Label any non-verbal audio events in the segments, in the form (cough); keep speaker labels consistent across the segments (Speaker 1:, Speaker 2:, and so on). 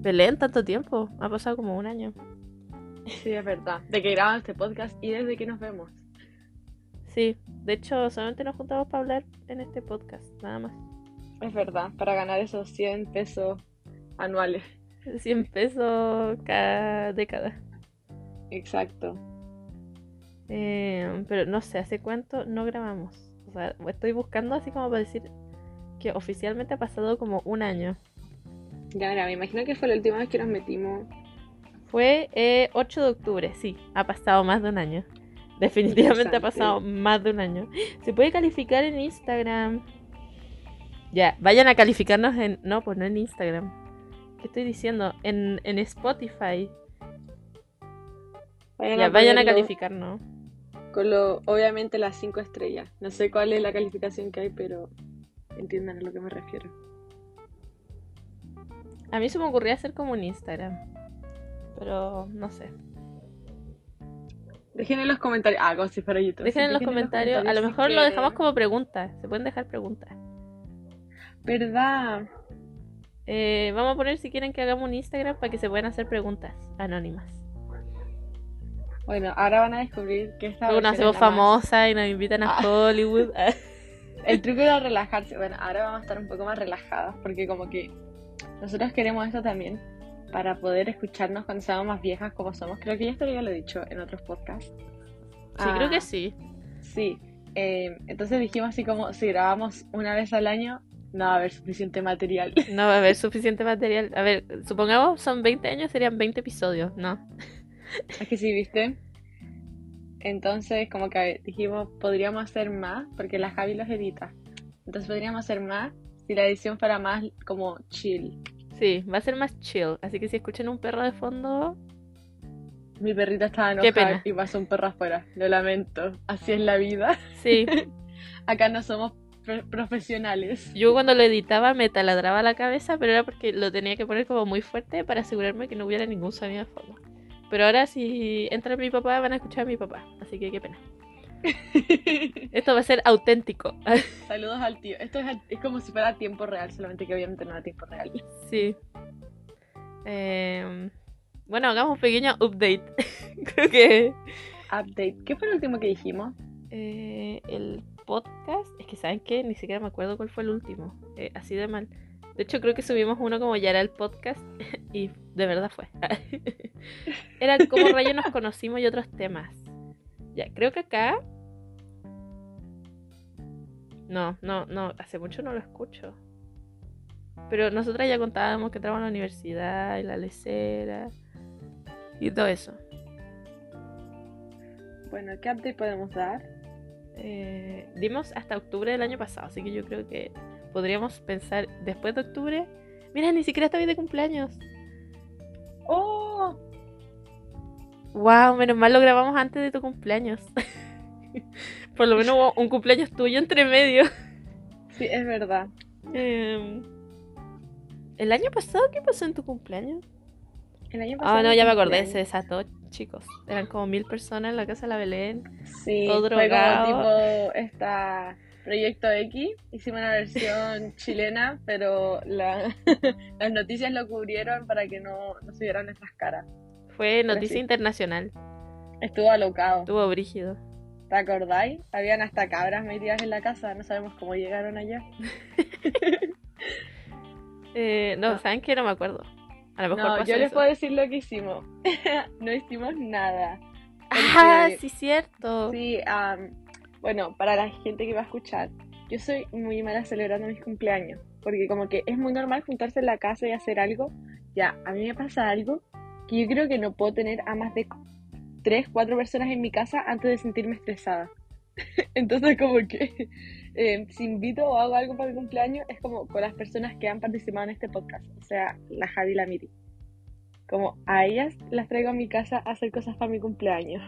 Speaker 1: Belén, tanto tiempo. Ha pasado como un año.
Speaker 2: Sí, es verdad. De que grabamos este podcast y desde que nos vemos.
Speaker 1: Sí, de hecho, solamente nos juntamos para hablar en este podcast, nada más.
Speaker 2: Es verdad, para ganar esos 100 pesos anuales. (laughs)
Speaker 1: 100 pesos cada década.
Speaker 2: Exacto.
Speaker 1: Eh, pero no sé, ¿hace cuánto no grabamos? O sea, estoy buscando así como para decir que oficialmente ha pasado como un año.
Speaker 2: Ya, mira, me imagino que fue la última vez que nos metimos.
Speaker 1: Fue eh, 8 de octubre, sí, ha pasado más de un año. Definitivamente ha pasado más de un año. Se puede calificar en Instagram. Ya, vayan a calificarnos en... No, pues no en Instagram. ¿Qué estoy diciendo? En, en Spotify.
Speaker 2: Vayan
Speaker 1: ya,
Speaker 2: a
Speaker 1: vayan a calificarnos.
Speaker 2: Con lo, obviamente las 5 estrellas. No sé cuál es la calificación que hay, pero entiendan a lo que me refiero.
Speaker 1: A mí se me ocurría hacer como un Instagram. Pero no sé.
Speaker 2: Dejen en los comentarios. Ah, como si fuera YouTube.
Speaker 1: Dejen
Speaker 2: Sí,
Speaker 1: en los comentarios. A lo
Speaker 2: si
Speaker 1: mejor lo
Speaker 2: quieren.
Speaker 1: dejamos como preguntas. Se pueden dejar preguntas.
Speaker 2: ¿Verdad?
Speaker 1: Eh, vamos a poner si quieren que hagamos un Instagram para que se puedan hacer preguntas anónimas.
Speaker 2: Bueno, ahora van a descubrir que esta
Speaker 1: Luego nos hacemos famosas y nos invitan a
Speaker 2: Ah.
Speaker 1: Hollywood. (laughs)
Speaker 2: El truco era relajarse. Bueno, ahora vamos a estar un poco más relajadas porque como que nosotros queremos esto también para poder escucharnos cuando seamos más viejas como somos. Creo que ya esto ya lo he dicho en otros podcasts.
Speaker 1: Sí, creo
Speaker 2: Ah,
Speaker 1: que sí.
Speaker 2: Sí. Eh, entonces dijimos así como si grabamos una vez al año no va a haber suficiente material. (laughs)
Speaker 1: No va a haber suficiente material. A ver, supongamos son 20 años, serían 20 episodios, ¿no?
Speaker 2: es que sí, ¿viste? Entonces como que dijimos podríamos hacer más porque la Javi los edita. Entonces podríamos hacer más si la edición fuera más como chill.
Speaker 1: Sí, va a ser más chill. Así que si escuchan un perro de fondo,
Speaker 2: Mi perrita estaba
Speaker 1: Qué
Speaker 2: enojada
Speaker 1: pena.
Speaker 2: y pasó un perro afuera. Lo lamento. Así es la vida.
Speaker 1: sí. (laughs)
Speaker 2: Acá no somos pro- profesionales.
Speaker 1: Yo cuando lo editaba me taladraba la cabeza, pero era porque lo tenía que poner como muy fuerte para asegurarme que no hubiera ningún sonido de fondo. Pero ahora si entra mi papá van a escuchar a mi papá, así que qué pena. (laughs) Esto va a ser auténtico. (laughs)
Speaker 2: Saludos al tío. Esto es, al- es como si fuera a tiempo real, solamente que obviamente no a tiempo real.
Speaker 1: sí. Em, bueno, hagamos un pequeño update. (laughs) Creo que
Speaker 2: Update. ¿Qué fue lo último que dijimos?
Speaker 1: eh, el podcast, es que saben que ni siquiera me acuerdo cuál fue el último. Eh, así de mal. De hecho, creo que subimos uno como ya era el podcast y de verdad fue. era como rayos nos conocimos y otros temas. Ya, creo que acá. No, no, no, hace mucho no lo escucho. Pero nosotras ya contábamos que entramos a la universidad y la lecera y todo eso.
Speaker 2: Bueno, ¿qué update podemos dar?
Speaker 1: Eh, dimos hasta octubre del año pasado, así que yo creo que podríamos pensar después de octubre. Mira, ni siquiera estoy de cumpleaños.
Speaker 2: ¡Oh!
Speaker 1: Wow, menos mal lo grabamos antes de tu cumpleaños. (laughs) Por lo menos hubo un cumpleaños tuyo entre medio.
Speaker 2: Sí, es verdad.
Speaker 1: Em, ¿El año pasado qué pasó en tu cumpleaños?
Speaker 2: El año pasado.
Speaker 1: Ah, no, ya me acordé, se desató, chicos. Eran como mil personas en la casa de la Belén.
Speaker 2: Sí,
Speaker 1: todo
Speaker 2: fue
Speaker 1: drogado.
Speaker 2: como tipo esta Proyecto X. Hicimos una versión (laughs) chilena, pero la- (laughs) las noticias lo cubrieron para que no, no se vieran nuestras caras.
Speaker 1: Fue noticia
Speaker 2: sí.
Speaker 1: internacional.
Speaker 2: Estuvo alocado.
Speaker 1: Estuvo brígido.
Speaker 2: ¿Te acordáis? Habían hasta cabras metidas en la casa, no sabemos cómo llegaron allá. (laughs)
Speaker 1: Eh, no,
Speaker 2: No.
Speaker 1: ¿saben qué? No me acuerdo. A lo mejor
Speaker 2: No, yo les
Speaker 1: eso.
Speaker 2: puedo decir lo que hicimos. (laughs) no hicimos nada.
Speaker 1: Ah, sí, cierto.
Speaker 2: Sí, am, bueno, para la gente que va a escuchar, yo soy muy mala celebrando mis cumpleaños, porque como que es muy normal juntarse en la casa y hacer algo. Ya, a mí me pasa algo que yo creo que no puedo tener a más de tres, cuatro personas en mi casa antes de sentirme estresada. (laughs) Entonces como que eh, si invito o hago algo para mi cumpleaños es como con las personas que han participado en este podcast, o sea, la Javi y la Miri. Como a ellas las traigo a mi casa a hacer cosas para mi cumpleaños.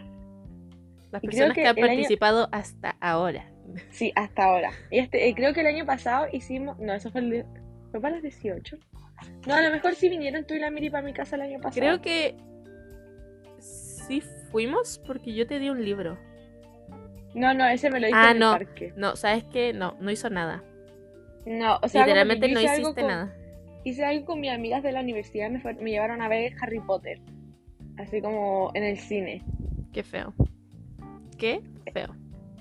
Speaker 1: Las
Speaker 2: y
Speaker 1: personas que,
Speaker 2: que
Speaker 1: han
Speaker 2: el año-
Speaker 1: participado hasta ahora.
Speaker 2: Sí, hasta ahora. Y este, eh, creo que el año pasado hicimos. No, eso fue el. ¿Fue para las 18? No, a lo mejor sí vinieron tú y la Miri para mi casa el año pasado.
Speaker 1: Creo que sí fuimos porque yo te di un libro.
Speaker 2: No, no, ese me lo dijo
Speaker 1: Ah,
Speaker 2: en
Speaker 1: no.
Speaker 2: el parque.
Speaker 1: No, ¿sabes qué? No, no hizo nada.
Speaker 2: No, o sea,
Speaker 1: Literalmente no hiciste
Speaker 2: con-
Speaker 1: nada.
Speaker 2: hice algo con mis amigas de la universidad, me, fue- me llevaron a ver Harry Potter. Así como en el cine.
Speaker 1: Qué feo. Qué feo.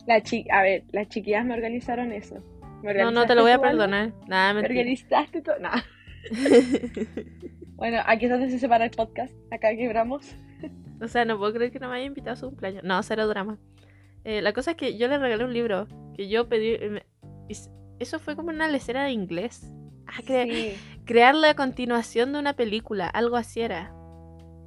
Speaker 2: La chi a ver, las chiquillas me organizaron eso. ¿Me
Speaker 1: No, no te lo voy a
Speaker 2: algo?
Speaker 1: perdonar. Nada,
Speaker 2: ¿Me organizaste todo? Nada. (laughs) Bueno, aquí es donde se separa el podcast. Acá quebramos.
Speaker 1: O sea, no puedo creer que no me haya invitado a su cumpleaños. No, cero drama. Eh, la cosa es que yo le regalé un libro que yo pedí. eh, me- Eso fue como una lecera de inglés. Ah, cre-
Speaker 2: Sí.
Speaker 1: crear la continuación de una película, algo así era.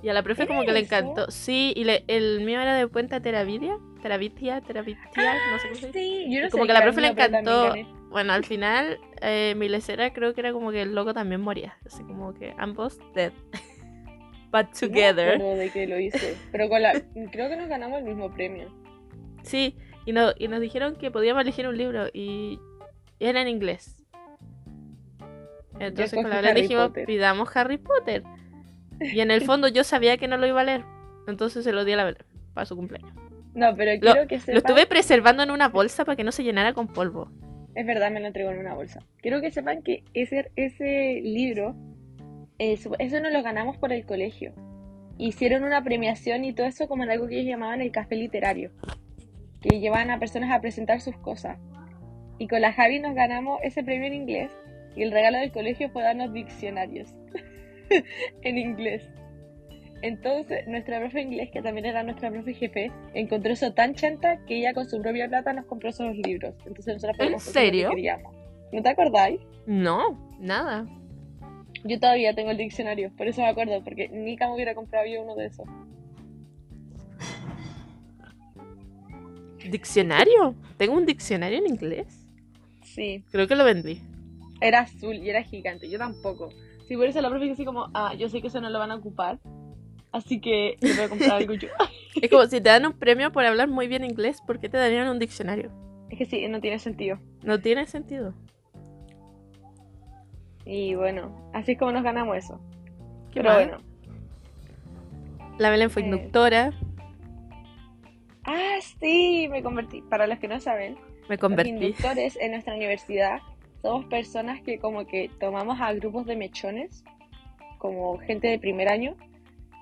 Speaker 1: Y a la profe
Speaker 2: ¿Era
Speaker 1: como que le
Speaker 2: eso?
Speaker 1: encantó. Sí, y le- el mío era de cuenta Teravidia. Teravitia, Teravitia, no sé cómo se dice.
Speaker 2: Sí, yo no
Speaker 1: Como
Speaker 2: sé
Speaker 1: que a la profe le encantó. Bueno, al final, eh, mi lecera creo que era como que el loco también moría. Así como que ambos dead. (laughs) But together.
Speaker 2: acuerdo de que lo hice. Pero con la. Creo que nos ganamos el mismo premio.
Speaker 1: Sí, y, no, y nos dijeron que podíamos elegir un libro y era en inglés. Entonces con la
Speaker 2: Harry
Speaker 1: dijimos,
Speaker 2: Potter.
Speaker 1: pidamos Harry Potter. Y en el (laughs) fondo yo sabía que no lo iba a leer. Entonces se lo di a la Belén para su cumpleaños.
Speaker 2: No, pero quiero que
Speaker 1: Lo
Speaker 2: sepan.
Speaker 1: estuve preservando en una bolsa para que no se llenara con polvo.
Speaker 2: Es verdad, me lo entregó en una bolsa. Quiero que sepan que ese, ese libro, eso, eso nos lo ganamos por el colegio. Hicieron una premiación y todo eso como en algo que ellos llamaban el café literario. Que llevaban a personas a presentar sus cosas. Y con la Javi nos ganamos ese premio en inglés. Y el regalo del colegio fue darnos diccionarios (laughs) en inglés. Entonces, nuestra profe inglés, que también era nuestra profe jefe, encontró eso tan chanta que ella con su propia plata nos compró esos libros. Entonces nosotros lo que
Speaker 1: serio?
Speaker 2: queríamos. ¿No te acordáis?
Speaker 1: No, nada.
Speaker 2: Yo todavía tengo el diccionario, por eso me acuerdo, porque Nika me hubiera comprado yo uno de esos.
Speaker 1: ¿Diccionario? ¿Tengo un diccionario en inglés?
Speaker 2: Sí,
Speaker 1: Creo que lo vendí.
Speaker 2: era azul y era gigante, yo tampoco. Sí, por eso la profe así como, ah, yo sé que eso no lo van a ocupar, así que le voy a comprar algo yo. (laughs)
Speaker 1: Es como si te dan un premio por hablar muy bien inglés, ¿por qué te darían un diccionario?
Speaker 2: es que sí, no tiene sentido.
Speaker 1: No tiene sentido.
Speaker 2: Y bueno, así es como nos ganamos eso.
Speaker 1: ¿Qué
Speaker 2: Pero bueno.
Speaker 1: La Belén fue
Speaker 2: Eh.
Speaker 1: inductora,
Speaker 2: Ah, sí, me convertí. Para los que no saben,
Speaker 1: me
Speaker 2: los
Speaker 1: convertí.
Speaker 2: inductores en nuestra universidad somos personas que como que tomamos a grupos de mechones, como gente de primer año,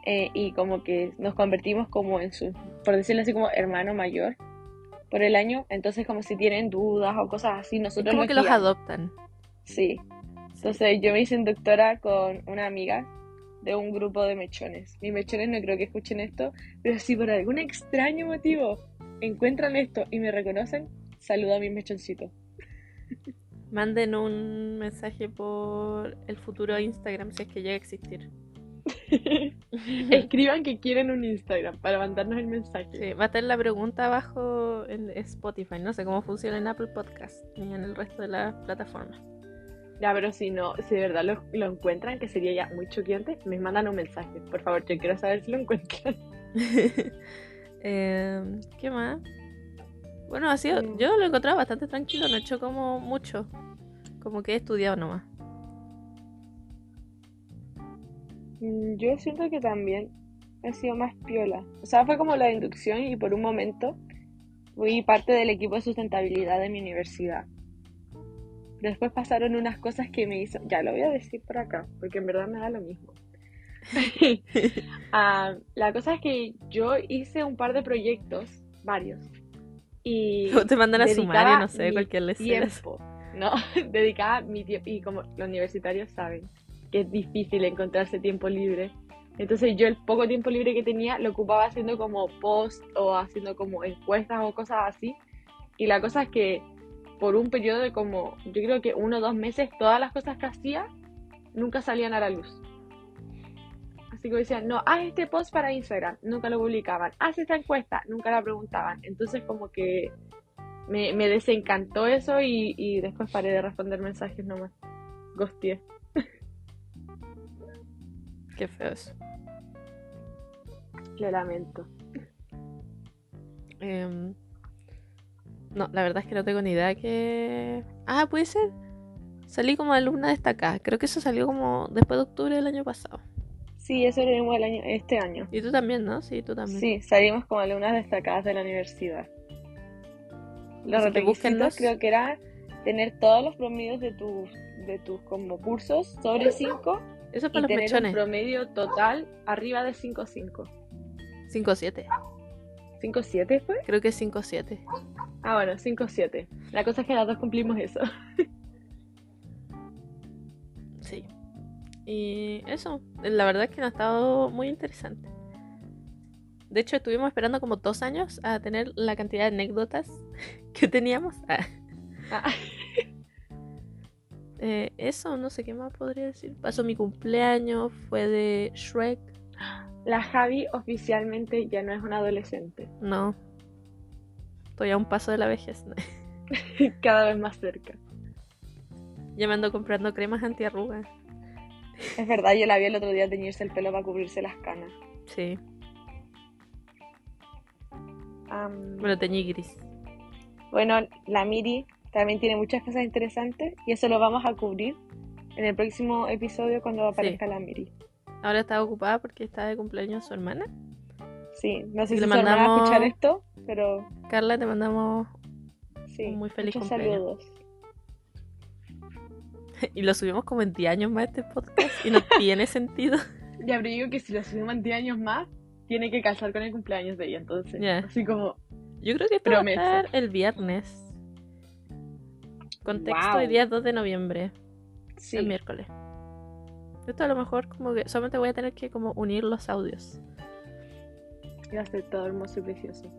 Speaker 2: eh, y como que nos convertimos como en su, por decirlo así, como hermano mayor por el año. Entonces como si tienen dudas o cosas así, nosotros
Speaker 1: como que los adoptan.
Speaker 2: Sí. Entonces yo me hice inductora con una amiga de un grupo de mechones. Mis mechones no creo que escuchen esto, pero si por algún extraño motivo encuentran esto y me reconocen, saludo a mis mechoncitos.
Speaker 1: Manden un mensaje por el futuro Instagram si es que llega a existir. (laughs)
Speaker 2: Escriban que quieren un Instagram para mandarnos el mensaje.
Speaker 1: Sí, va a estar la pregunta abajo en Spotify. No sé cómo funciona en Apple Podcast ni en el resto de las plataformas.
Speaker 2: Ya, pero si no, si de verdad lo, lo encuentran, que sería ya muy choqueante, me mandan un mensaje. Por favor, yo quiero saber si lo encuentran. (laughs)
Speaker 1: Em, ¿Qué más? Bueno, ha sido,
Speaker 2: Mm.
Speaker 1: yo lo he encontrado bastante tranquilo, no he hecho como mucho. Como que he estudiado nomás.
Speaker 2: Mm, Yo siento que también he sido más piola. O sea, fue como la inducción y por un momento fui parte del equipo de sustentabilidad de mi universidad. Después pasaron unas cosas que me hizo... Ya lo voy a decir por acá, porque en verdad me da lo mismo. (laughs) Ah, la cosa es que yo hice un par de proyectos, varios. Y
Speaker 1: Te mandan a sumario, no sé, cualquier lección.
Speaker 2: tiempo, ¿no? (laughs) Dedicaba mi tiempo, y como los universitarios saben que es difícil encontrarse tiempo libre, entonces yo el poco tiempo libre que tenía lo ocupaba haciendo como post o haciendo como encuestas o cosas así, y la cosa es que por un periodo de como, yo creo que uno o dos meses, todas las cosas que hacía nunca salían a la luz. Así que decían, no, haz este post para Instagram, nunca lo publicaban, haz esta encuesta, nunca la preguntaban. Entonces como que me, me desencantó eso y, y después paré de responder mensajes nomás. Ghostié. (laughs)
Speaker 1: Qué feo eso.
Speaker 2: Lo lamento.
Speaker 1: Em, no, la verdad es que no tengo ni idea que... Ah, puede ser. Salí como alumna destacada. Creo que eso salió como después de octubre del año pasado.
Speaker 2: Sí, eso lo vimos el año, este año.
Speaker 1: Y tú también, ¿no? Sí, tú también.
Speaker 2: Sí, salimos como alumnas destacadas de la universidad. Los
Speaker 1: Así
Speaker 2: requisitos creo que era tener todos los promedios de tus, de tus como cursos sobre 5
Speaker 1: Eso es
Speaker 2: y
Speaker 1: para los
Speaker 2: tener un
Speaker 1: mechones.
Speaker 2: promedio total arriba de 5.5.
Speaker 1: 5-7.
Speaker 2: ¿5.7 fue?
Speaker 1: Creo que es 5-7.
Speaker 2: Ah, bueno, 5.7. La cosa es que las dos cumplimos eso. (laughs)
Speaker 1: Sí. Y eso, la verdad es que no ha estado muy interesante. De hecho, estuvimos esperando como dos años a tener la cantidad de anécdotas (laughs) que teníamos. Ah,
Speaker 2: Ah, (laughs)
Speaker 1: eh, eso, no sé qué más podría decir. Pasó mi cumpleaños, fue de Shrek. (gasps)
Speaker 2: La Javi oficialmente ya no es una adolescente. (laughs)
Speaker 1: No. Estoy a un paso de la vejez. (laughs)
Speaker 2: Cada vez más cerca.
Speaker 1: ya me ando comprando cremas antiarrugas.
Speaker 2: Es verdad, yo la vi el otro día teñirse el pelo para cubrirse las canas.
Speaker 1: Sí,
Speaker 2: Am,
Speaker 1: me lo teñí gris.
Speaker 2: Bueno, la Miri también tiene muchas cosas interesantes y eso lo vamos a cubrir en el próximo episodio cuando aparezca la Miri.
Speaker 1: Ahora está ocupada porque está de cumpleaños su hermana.
Speaker 2: Sí, no sé si
Speaker 1: le
Speaker 2: van a
Speaker 1: mandamos-
Speaker 2: escuchar esto, pero
Speaker 1: Carla, te mandamos
Speaker 2: sí.
Speaker 1: Un muy feliz cumpleaños.
Speaker 2: saludos. (laughs)
Speaker 1: y lo subimos como en 10 años más este podcast y no (laughs) tiene sentido.
Speaker 2: Ya, pero digo que si lo subimos en 10 años más, tiene que calzar con el cumpleaños de ella, entonces.
Speaker 1: Ya.
Speaker 2: Así como,
Speaker 1: Yo creo que esto va a estar el viernes. Contexto,
Speaker 2: Wow.
Speaker 1: hoy día es 2 de noviembre,
Speaker 2: sí.
Speaker 1: el miércoles. Esto a lo mejor como que solamente voy a tener que como unir los audios.
Speaker 2: Va a ser todo hermoso y precioso.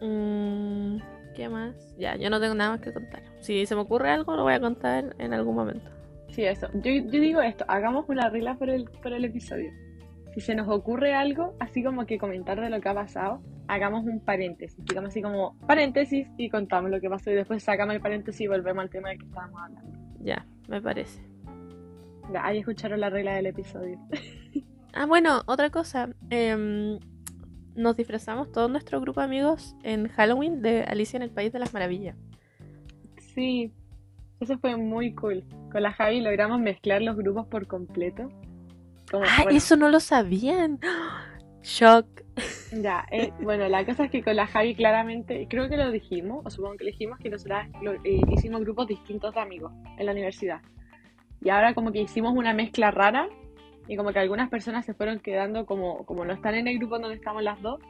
Speaker 1: Mm, ¿Qué más? Ya, yo no tengo nada más que contar. Si se me ocurre algo, lo voy a contar en algún momento.
Speaker 2: Sí, eso. Yo, yo digo esto, hagamos una regla por el, por el episodio. Si se nos ocurre algo, así como que comentar de lo que ha pasado, hagamos un paréntesis. Digamos así como paréntesis y contamos lo que pasó y después sacamos el paréntesis y volvemos al tema del que estábamos hablando.
Speaker 1: Ya, me parece.
Speaker 2: Ahí escucharon la regla del episodio. (laughs)
Speaker 1: Ah, bueno, otra cosa. em, nos disfrazamos todo nuestro grupo de amigos en Halloween de Alicia en el País de las Maravillas.
Speaker 2: Sí, eso fue muy cool. Con la Javi logramos mezclar los grupos por completo. Como,
Speaker 1: Ah,
Speaker 2: bueno,
Speaker 1: eso no lo sabían. Shock.
Speaker 2: Ya, eh, (laughs) bueno, la cosa es que con la Javi claramente, creo que lo dijimos, o supongo que lo dijimos, que nosotras lo- eh, hicimos grupos distintos de amigos en la universidad. Y ahora como que hicimos una mezcla rara y como que algunas personas se fueron quedando como, como no están en el grupo donde estamos las dos,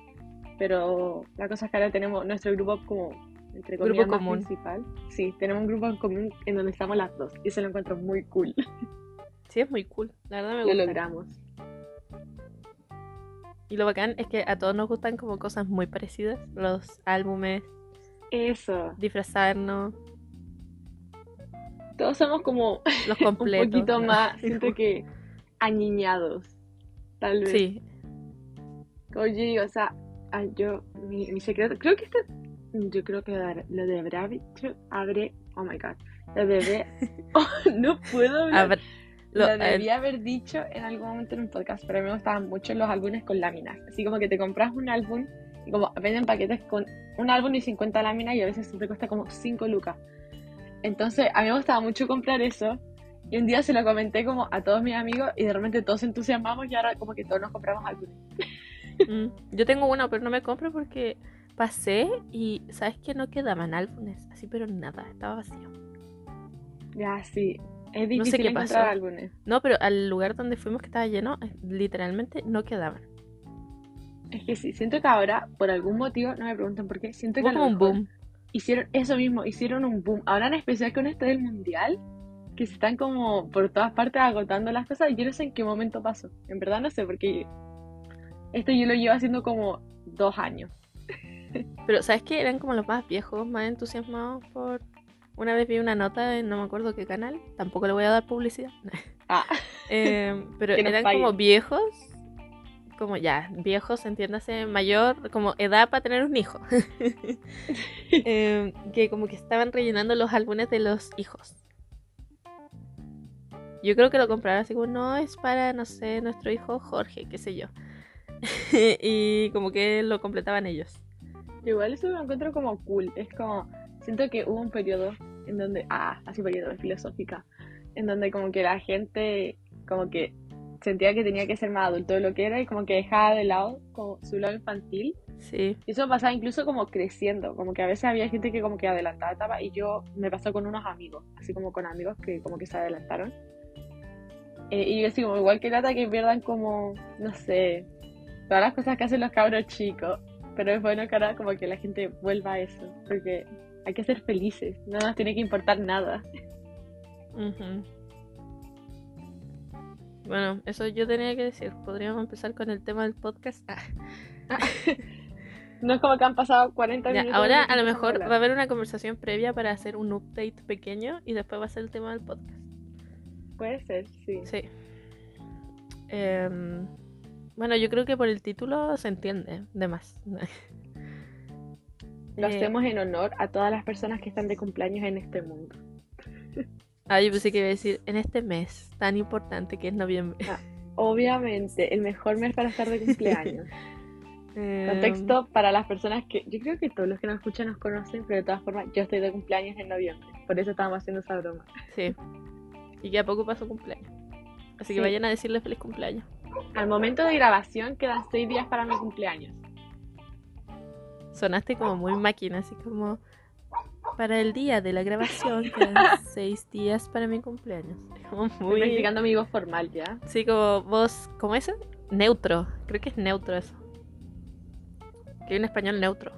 Speaker 2: pero la cosa es que ahora tenemos nuestro grupo como, entre
Speaker 1: Grupo
Speaker 2: comillas, más
Speaker 1: común.
Speaker 2: principal. Sí, tenemos un grupo en común en donde estamos las dos y eso lo encuentro muy cool. (laughs)
Speaker 1: Sí, es muy cool. La verdad me
Speaker 2: Lo
Speaker 1: gusta.
Speaker 2: logramos.
Speaker 1: Y lo bacán es que a todos nos gustan como cosas muy parecidas. Los álbumes,
Speaker 2: Eso.
Speaker 1: disfrazarnos,
Speaker 2: Todos somos como
Speaker 1: los (laughs)
Speaker 2: un
Speaker 1: completos.
Speaker 2: poquito
Speaker 1: ¿no?
Speaker 2: más, (laughs) siento que aniñados, tal vez.
Speaker 1: Sí,
Speaker 2: Como yo digo, o sea, ah, yo, mi, mi secreto, creo que este, yo creo que lo de- de dicho, habré, oh my god, lo debe, (laughs) oh, no puedo hablar.
Speaker 1: Haber-
Speaker 2: Lo,
Speaker 1: lo- eh,
Speaker 2: debía haber dicho en algún momento en un podcast, pero a mí me gustaban mucho los álbumes con láminas. Así como que te compras un álbum y como venden paquetes con un álbum y 50 láminas y a veces siempre cuesta como 5 lucas. Entonces a mí me gustaba mucho comprar eso y un día se lo comenté como a todos mis amigos y de repente todos se entusiasmamos y ahora como que todos nos compramos álbumes.
Speaker 1: Mm, Yo tengo uno, pero no me compro porque pasé y sabes que no quedaban álbumes, así pero nada, estaba vacío.
Speaker 2: Ya, sí. Es
Speaker 1: sé
Speaker 2: difícil
Speaker 1: qué
Speaker 2: encontrar
Speaker 1: pasó.
Speaker 2: álbumes.
Speaker 1: No, pero al lugar donde fuimos que estaba lleno, literalmente no quedaban.
Speaker 2: Es que sí, siento que ahora, por algún motivo, no me pregunten por qué, siento que
Speaker 1: Hubo como un boom.
Speaker 2: Hicieron eso mismo, hicieron un boom. Ahora en especial con esto del mundial, que se están como por todas partes agotando las cosas y yo no sé en qué momento pasó. En verdad no sé, porque esto yo lo llevo haciendo como dos años. (laughs)
Speaker 1: Pero ¿sabes qué? Eran como los más viejos, más entusiasmados por... Una vez vi una nota en no me acuerdo qué canal, tampoco le voy a dar publicidad.
Speaker 2: Ah, (laughs)
Speaker 1: Eh, pero (laughs) eran
Speaker 2: paguen.
Speaker 1: como viejos, como ya, viejos, entiéndase, mayor, como edad para tener un hijo. (laughs) Eh, que como que estaban rellenando los álbumes de los hijos. Yo creo que lo compraron así como, no, es para, no sé, nuestro hijo Jorge, qué sé yo. (laughs) y como que lo completaban ellos.
Speaker 2: igual eso lo encuentro como cool. Es como, siento que hubo un periodo en donde, ah, así periodo filosófica, en donde como que la gente como que sentía que tenía que ser más adulto de lo que era y como que dejaba de lado como su lado infantil
Speaker 1: Sí.
Speaker 2: Y eso pasaba incluso como creciendo, como que a veces había gente que como que adelantaba etapa y yo me pasó con unos amigos, así como con amigos que como que se adelantaron. Eh, y yo así como igual que lata que pierdan como, no sé, todas las cosas que hacen los cabros chicos, pero es bueno que ahora como que la gente vuelva a eso, porque hay que ser felices, no nos tiene que importar nada.
Speaker 1: Ujú. Bueno, eso yo tenía que decir. Podríamos empezar con el tema del podcast. Ah, (laughs)
Speaker 2: No es como que han pasado 40
Speaker 1: ya,
Speaker 2: minutos.
Speaker 1: ahora a lo mejor
Speaker 2: hablar.
Speaker 1: va a haber una conversación previa para hacer un update pequeño y después va a ser el tema del podcast.
Speaker 2: Puede ser, sí.
Speaker 1: Sí. Em, bueno, yo creo que por el título se entiende de más.
Speaker 2: Lo (laughs)
Speaker 1: Eh,
Speaker 2: hacemos en honor a todas las personas que están de cumpleaños en este mundo. (laughs)
Speaker 1: Ah, yo pensé que iba a decir en este mes tan importante que es noviembre.
Speaker 2: Obviamente, el mejor mes para estar de (laughs) cumpleaños.
Speaker 1: Em,
Speaker 2: Contexto para las personas que. Yo creo que todos los que nos escuchan nos conocen, pero de todas formas, yo estoy de cumpleaños en noviembre. Por eso estábamos haciendo esa broma.
Speaker 1: Sí. Y que a poco pasó cumpleaños. Así que vayan a decirle feliz cumpleaños.
Speaker 2: Al momento de grabación quedan seis días para mi cumpleaños.
Speaker 1: Sonaste como muy máquina, así como para el día de la grabación quedan (laughs) seis días para mi cumpleaños. Como
Speaker 2: Estoy
Speaker 1: muy.
Speaker 2: practicando mi voz formal ya.
Speaker 1: Sí, como voz. ¿Cómo es? Neutro. Creo que es neutro eso. Que hay un español neutro.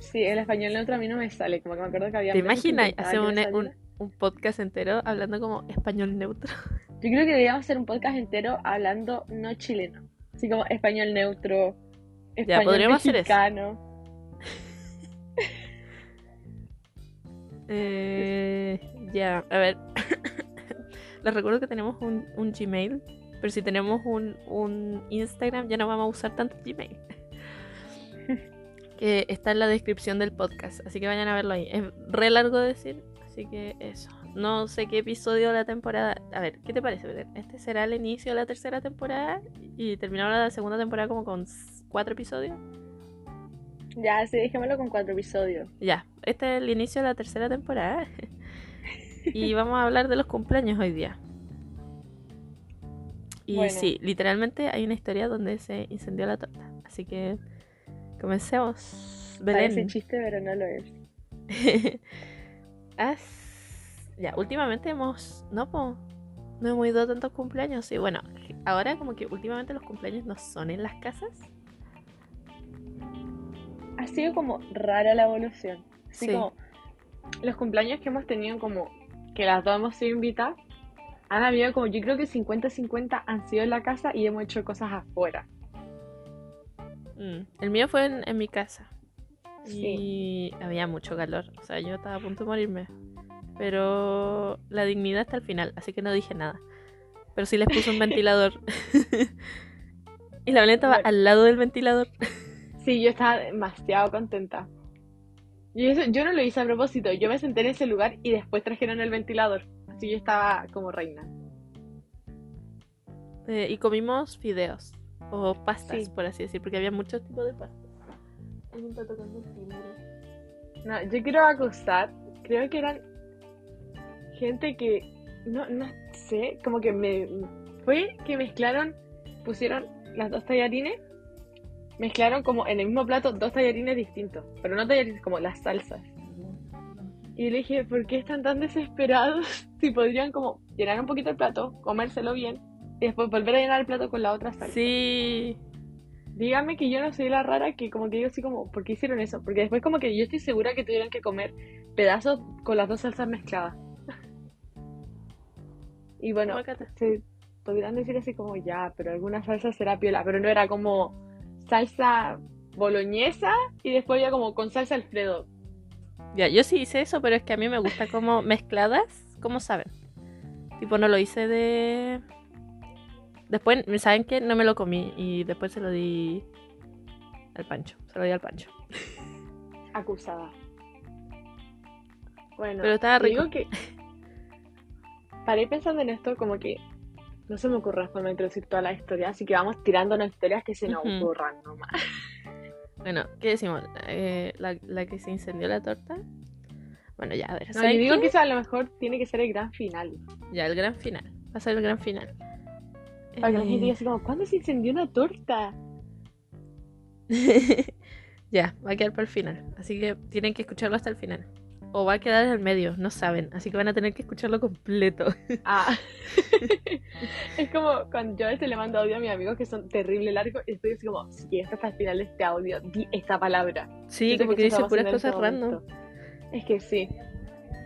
Speaker 2: Sí, el español neutro a mí no me sale. Como que me acuerdo que había.
Speaker 1: ¿Te
Speaker 2: que
Speaker 1: imaginas hacer
Speaker 2: que
Speaker 1: un, podcast entero hablando como español neutro?
Speaker 2: Yo creo que deberíamos hacer un podcast entero hablando no chileno. Así como español neutro, español
Speaker 1: podríamos hacer eso. Eh, ya, a ver. (coughs) Les recuerdo que tenemos un, un Gmail, pero si tenemos un, un Instagram ya no vamos a usar tanto Gmail. que está en la descripción del podcast, así que vayan a verlo ahí. Es re largo de decir, así que eso. No sé qué episodio de la temporada. A ver, ¿qué te parece, Belén? Este será el inicio de la tercera temporada y terminamos la segunda temporada como con cuatro episodios.
Speaker 2: Ya, sí, dejémoslo con cuatro episodios.
Speaker 1: Ya, este es el inicio de la tercera temporada. (laughs) y vamos a hablar de los cumpleaños hoy día. Y
Speaker 2: Bueno.
Speaker 1: sí, literalmente hay una historia donde se incendió la torta. Así que comencemos.
Speaker 2: Parece
Speaker 1: Belén.
Speaker 2: chiste, pero no lo es. (laughs)
Speaker 1: Ya, últimamente hemos. No, po, no hemos ido a tantos cumpleaños. Y bueno, ahora como que últimamente los cumpleaños no son en las casas.
Speaker 2: Ha sido como rara la evolución. Así
Speaker 1: Sí.
Speaker 2: como los cumpleaños que hemos tenido como que las dos hemos sido invitadas, han habido como yo creo que 50-50 han sido en la casa y hemos hecho cosas afuera.
Speaker 1: Mm, El mío fue en, en mi casa.
Speaker 2: Sí.
Speaker 1: Y había mucho calor. O sea, yo estaba a punto de morirme. Pero la dignidad está al final, así que no dije nada. Pero sí les puse un (laughs) ventilador. (laughs) y la estaba
Speaker 2: Bueno.
Speaker 1: al lado del ventilador.
Speaker 2: Sí, yo estaba demasiado contenta. Y eso, yo no lo hice a propósito, yo me senté en ese lugar y después trajeron el ventilador. Así yo estaba como reina.
Speaker 1: Eh, y comimos fideos. O pastas,
Speaker 2: Sí.
Speaker 1: por así decir, porque había muchos tipos de pastas.
Speaker 2: No, yo quiero acusar, creo que eran gente que, no, no sé, como que me, fue que mezclaron, pusieron las dos tallarines, mezclaron como en el mismo plato dos tallarines distintos, pero no tallarines, como las salsas. Y le dije, ¿por qué están tan desesperados? (laughs) Si podrían como llenar un poquito el plato, comérselo bien, y después volver a llenar el plato con la otra salsa.
Speaker 1: Sí.
Speaker 2: Dígame que yo no soy la rara que como que digo así como, ¿por qué hicieron eso? Porque después como que yo estoy segura que tuvieron que comer pedazos con las dos salsas mezcladas. Y bueno, se podrían decir así como, ya, pero alguna salsa será piola, pero no era como salsa boloñesa y después había como con salsa alfredo.
Speaker 1: Ya, yo sí hice eso, pero es que a mí me gusta como (laughs) mezcladas, como saben. Tipo, no lo hice de... Después, ¿saben qué? No me lo comí y después se lo di al Pancho. Se lo di al Pancho. (laughs)
Speaker 2: Acusada. Bueno,
Speaker 1: Pero estaba rico.
Speaker 2: digo que (laughs) paré pensando en esto como que no se me ocurre forma de introducir toda la historia, así que vamos tirándonos historias que se nos
Speaker 1: Ujú.
Speaker 2: ocurran nomás.
Speaker 1: Bueno, ¿qué decimos? Eh, la, la que se incendió la torta. Bueno, ya, a ver.
Speaker 2: No,
Speaker 1: ¿saben
Speaker 2: yo digo
Speaker 1: qué?
Speaker 2: que eso a lo mejor tiene que ser el gran final.
Speaker 1: Ya, el gran final. Va a ser el gran final.
Speaker 2: Para que la gente
Speaker 1: Eh,
Speaker 2: diga así como, ¿cuándo se incendió una torta? (laughs)
Speaker 1: Ya, va a quedar para el final. Así que tienen que escucharlo hasta el final. O va a quedar en el medio, no saben. Así que van a tener que escucharlo completo. (laughs)
Speaker 2: Ah. es como cuando yo a veces le mando audio a mis amigos que son terrible largos y estoy así como, si quieres hasta el final de este audio, di esta palabra.
Speaker 1: Sí, como que dice puras cosas
Speaker 2: este
Speaker 1: random.
Speaker 2: Es que sí.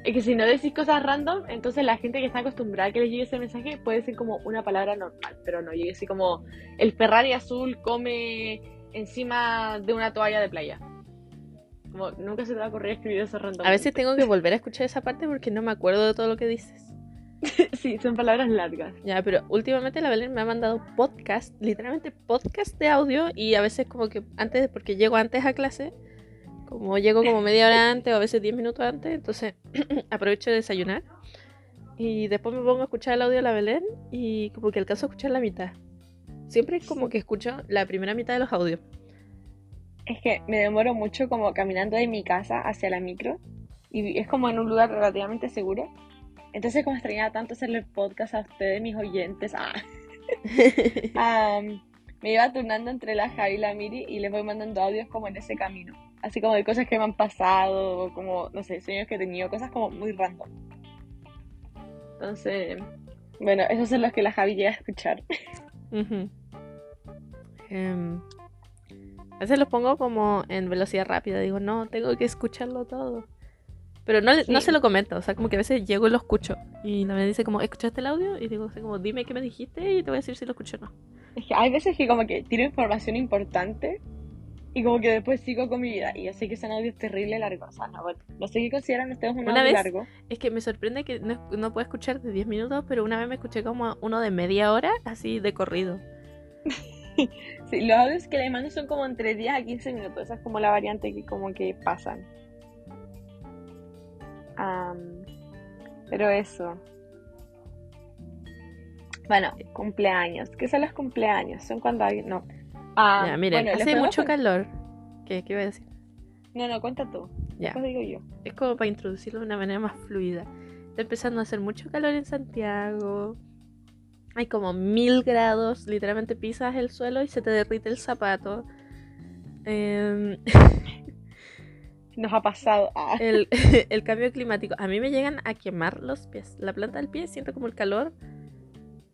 Speaker 2: Es que si no decís cosas random, entonces la gente que está acostumbrada a que les llegue ese mensaje puede ser como una palabra normal, pero no, llegue así como el Ferrari azul come encima de una toalla de playa. Como nunca se te va a ocurrir escribir eso random.
Speaker 1: A veces tengo que volver a escuchar esa parte porque no me acuerdo de todo lo que dices. (laughs)
Speaker 2: sí, son palabras largas.
Speaker 1: Ya, pero últimamente la Belén me ha mandado podcast, literalmente podcast de audio y a veces como que antes, porque llego antes a clase, como llego como media hora (laughs) antes o a veces 10 minutos antes, entonces (clears throat) aprovecho de desayunar y después me pongo a escuchar el audio de la Belén y como que alcanzo a escuchar la mitad. Siempre es como que escucho la primera mitad de los audios.
Speaker 2: Es que me demoro mucho como caminando de mi casa hacia la micro y es como en un lugar relativamente seguro. Entonces como extrañaba tanto hacerle podcast a ustedes, mis oyentes, ah, (laughs) me iba turnando entre la Javi y la Miri y les voy mandando audios como en ese camino. Así como de cosas que me han pasado, o como, no sé, sueños que he tenido, cosas como muy random. Entonces, bueno, esos son los que la Javi llega a escuchar.
Speaker 1: Em, a veces los pongo como en velocidad rápida. Digo, no, tengo que escucharlo todo. Pero no, le- no
Speaker 2: Sí.
Speaker 1: se lo comento. O sea, como que a veces llego y lo escucho. Y me dice como, ¿escuchaste el audio? Y digo, así como, dime qué me dijiste y te voy a decir si lo escucho o no.
Speaker 2: Es que hay veces que como que tiro información importante y como que después sigo con mi vida. Y yo sé que son audios terrible largos. O sea, no, bueno, no sé qué consideran ustedes un
Speaker 1: Una
Speaker 2: audio
Speaker 1: vez-
Speaker 2: largo.
Speaker 1: Es que me sorprende que no, no puedo escuchar de 10 minutos, pero una vez me escuché como uno de media hora, así de corrido. (laughs)
Speaker 2: Sí, los audios que les mando son como entre 10 a 15 minutos. Esa es como la variante que como que pasan. Pero eso. Bueno, cumpleaños. ¿Qué son los cumpleaños? Son cuando alguien... No. Ah,
Speaker 1: ya, miren,
Speaker 2: bueno,
Speaker 1: hace mucho
Speaker 2: con-
Speaker 1: calor. ¿Qué, ¿Qué iba a decir?
Speaker 2: No, no, cuenta tú.
Speaker 1: Ya.
Speaker 2: Después digo yo.
Speaker 1: Es como para introducirlo de una manera más fluida. Está empezando a hacer mucho calor en Santiago. Hay como mil grados. Literalmente pisas el suelo y se te derrite el zapato. Em, (laughs)
Speaker 2: Nos ha pasado. Ah.
Speaker 1: el, (laughs) el cambio climático. A mí me llegan a quemar los pies. La planta del pie siento como el calor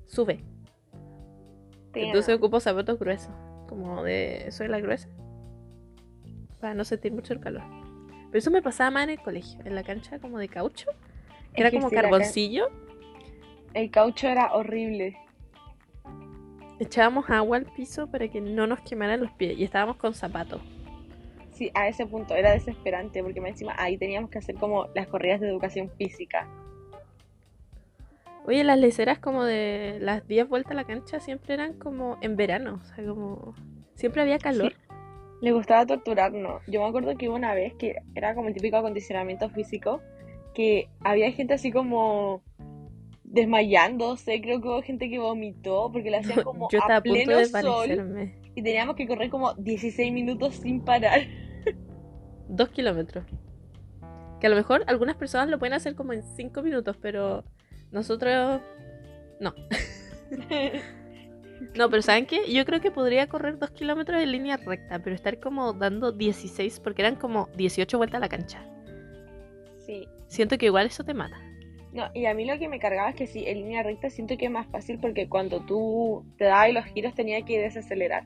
Speaker 1: sube. Entonces ocupo zapatos gruesos. Como de suela gruesa. Para no sentir mucho el calor. Pero eso me pasaba más en el colegio. En la cancha como de caucho. Que
Speaker 2: Es
Speaker 1: era
Speaker 2: que
Speaker 1: como
Speaker 2: sí,
Speaker 1: carboncillo.
Speaker 2: El caucho era horrible.
Speaker 1: Echábamos agua al piso para que no nos quemaran los pies y estábamos con zapatos.
Speaker 2: Sí, a ese punto era desesperante porque encima ahí teníamos que hacer como las corridas de educación física.
Speaker 1: Oye, las leceras como de las 10 vueltas a la cancha siempre eran como en verano, o sea, como siempre había calor.
Speaker 2: Le gustaba torturarnos. Yo me acuerdo que hubo una vez que era como el típico acondicionamiento físico, que había gente así como desmayándose, creo que hubo gente que vomitó porque le hacían (laughs) como
Speaker 1: Yo estaba
Speaker 2: a
Speaker 1: a punto
Speaker 2: pleno
Speaker 1: de
Speaker 2: sol y teníamos que correr como 16 minutos sin parar.
Speaker 1: Dos kilómetros. Que a lo mejor algunas personas lo pueden hacer como en cinco minutos, pero nosotros no. (laughs) No, pero ¿saben qué? Yo creo que podría correr dos kilómetros en línea recta, pero estar como dando 16, porque eran como 18 vueltas a la cancha.
Speaker 2: Sí.
Speaker 1: Siento que igual eso te mata.
Speaker 2: No, y a mí lo que me cargaba es que sí, en línea recta siento que es más fácil porque cuando tú te dabas los giros tenía que desacelerar.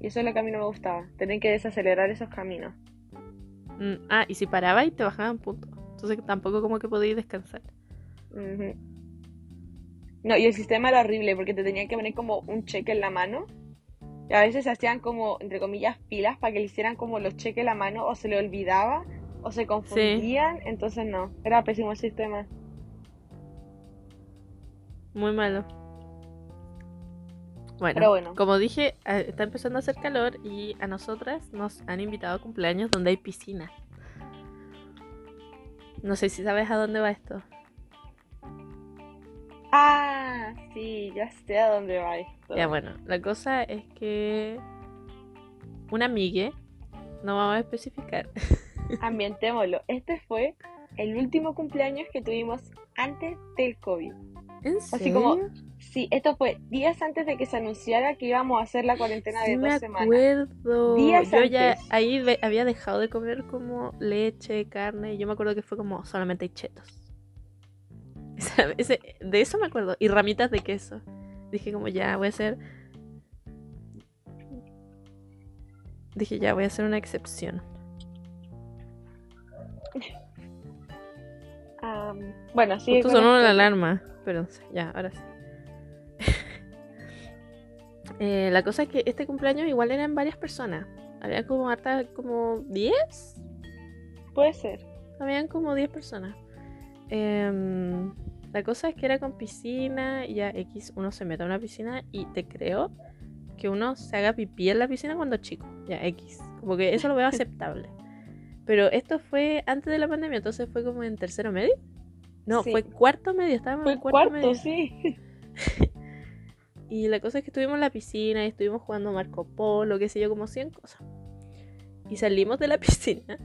Speaker 2: Y eso es lo que a mí no me gustaba, tener que desacelerar esos caminos.
Speaker 1: Mm, ah, y si paraba y te bajaban puntos. Entonces tampoco como que podías descansar.
Speaker 2: No, y el sistema era horrible porque te tenían que poner como un cheque en la mano. Y a veces se hacían como, entre comillas, pilas para que le hicieran como los cheques en la mano o se le olvidaba o se confundían. Entonces no, era pésimo el sistema.
Speaker 1: Muy malo. Bueno, como dije, eh, está empezando a hacer calor y a nosotras nos han invitado a cumpleaños donde hay piscina. No sé si sabes a dónde va esto.
Speaker 2: Ah, sí, ya sé a dónde va esto.
Speaker 1: Ya bueno, la cosa es que una amigue, no vamos a especificar, (laughs)
Speaker 2: Ambientémoslo. Este fue el último cumpleaños que tuvimos antes del COVID.
Speaker 1: ¿En
Speaker 2: Así como-
Speaker 1: serio?
Speaker 2: Sí, esto fue días antes de que se anunciara que íbamos a hacer la cuarentena de dos
Speaker 1: me
Speaker 2: semanas.
Speaker 1: acuerdo.
Speaker 2: Días
Speaker 1: Yo ya ahí había dejado de comer como leche, carne. y Yo me acuerdo que fue como solamente chetos. (laughs) Ese- de eso me acuerdo. Y ramitas de queso. Dije como ya voy a hacer. Dije ya voy a hacer una excepción.
Speaker 2: Bueno, sí.
Speaker 1: Justo sonó la alarma. Pero ya, ahora sí. (laughs) Eh, la cosa es que este cumpleaños igual eran varias personas. Había como harta, como 10.
Speaker 2: Puede ser.
Speaker 1: Habían como 10 personas. Em, la cosa es que era con piscina y ya X uno se mete a una piscina y te creo que uno se haga pipí en la piscina cuando es chico. Ya X. Como que eso lo veo aceptable. Pero esto fue antes de la pandemia, entonces fue como en tercero medio. No,
Speaker 2: Sí.
Speaker 1: fue cuarto medio, estábamos
Speaker 2: Fue
Speaker 1: en cuarto,
Speaker 2: cuarto,
Speaker 1: medio.
Speaker 2: sí. (laughs)
Speaker 1: Y la cosa es que estuvimos en la piscina y estuvimos jugando Marco Polo, qué sé yo, como 100 cosas. Y salimos de la (laughs) piscina.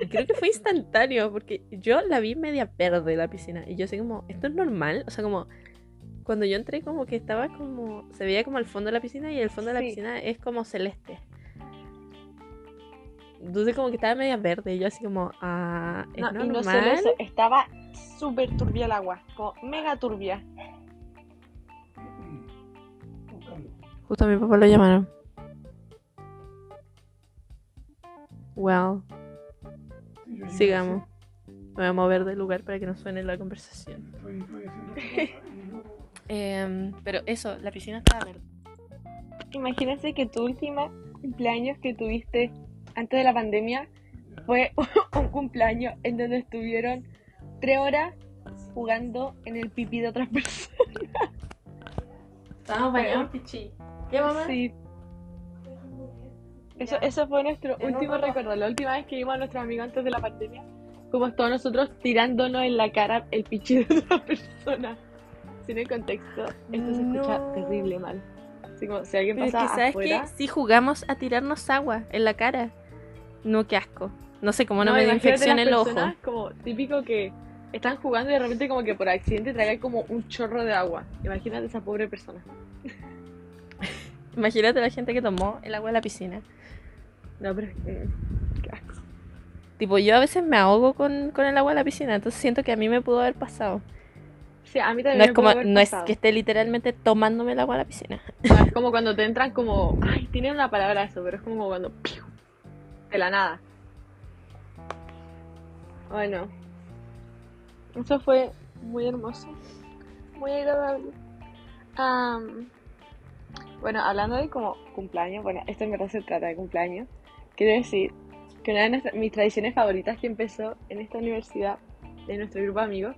Speaker 1: Y creo que fue instantáneo, porque yo la vi media verde la piscina. Y yo así como, ¿esto es normal? O sea, como, cuando yo entré como que estaba como, se veía como el fondo de la piscina y el fondo de la piscina es como celeste. Entonces como que estaba media verde y yo así como, ah, ¿es
Speaker 2: No, y
Speaker 1: normal?
Speaker 2: no solo eso, estaba súper turbia el agua. Como mega turbia.
Speaker 1: Justo a mi papá lo llamaron. Well, sigamos. Me voy a mover del lugar para que no suene la conversación. (laughs) Em, pero eso, la piscina estaba verde.
Speaker 2: Imagínense que tu última cumpleaños que tuviste antes de la pandemia fue (laughs) un cumpleaños en donde estuvieron tres horas jugando en el pipí de otras (laughs) personas.
Speaker 1: Estábamos
Speaker 2: bañados
Speaker 1: en pichi. ¿Qué mamá?
Speaker 2: Sí. Eso, eso fue nuestro
Speaker 1: En
Speaker 2: último recuerdo. La última vez que vimos a nuestros amigos antes de la pandemia, como todos nosotros tirándonos en la cara el pichi de otra (laughs) persona. Sin el contexto, esto se escucha
Speaker 1: No.
Speaker 2: terrible mal. Así como si alguien
Speaker 1: Pero es que, ¿sabes
Speaker 2: afuera.
Speaker 1: qué? Sí jugamos a tirarnos agua en la cara. No, qué asco. No sé cómo no, me dio infección el ojo.
Speaker 2: Como típico que están jugando y de repente como que por accidente trae como un chorro de agua. Imagínate esa pobre persona. (laughs)
Speaker 1: Imagínate la gente que tomó el agua de la piscina.
Speaker 2: No, pero mm, qué asco.
Speaker 1: Tipo, yo a veces me ahogo con, con el agua de la piscina, entonces siento que a mí me pudo haber pasado.
Speaker 2: Sí, a mí también
Speaker 1: No
Speaker 2: me
Speaker 1: es como,
Speaker 2: haber
Speaker 1: no es que esté literalmente tomándome el agua de la piscina.
Speaker 2: No, es como cuando te entran como. Ay, tiene una palabra eso, pero es como cuando. ¡piu! De la nada. Bueno. Eso fue muy hermoso. Muy agradable. Am, bueno, hablando de como cumpleaños, bueno, esto en verdad se trata de cumpleaños. Quiero decir que una de nuestras- mis tradiciones favoritas que empezó en esta universidad, de nuestro grupo de amigos,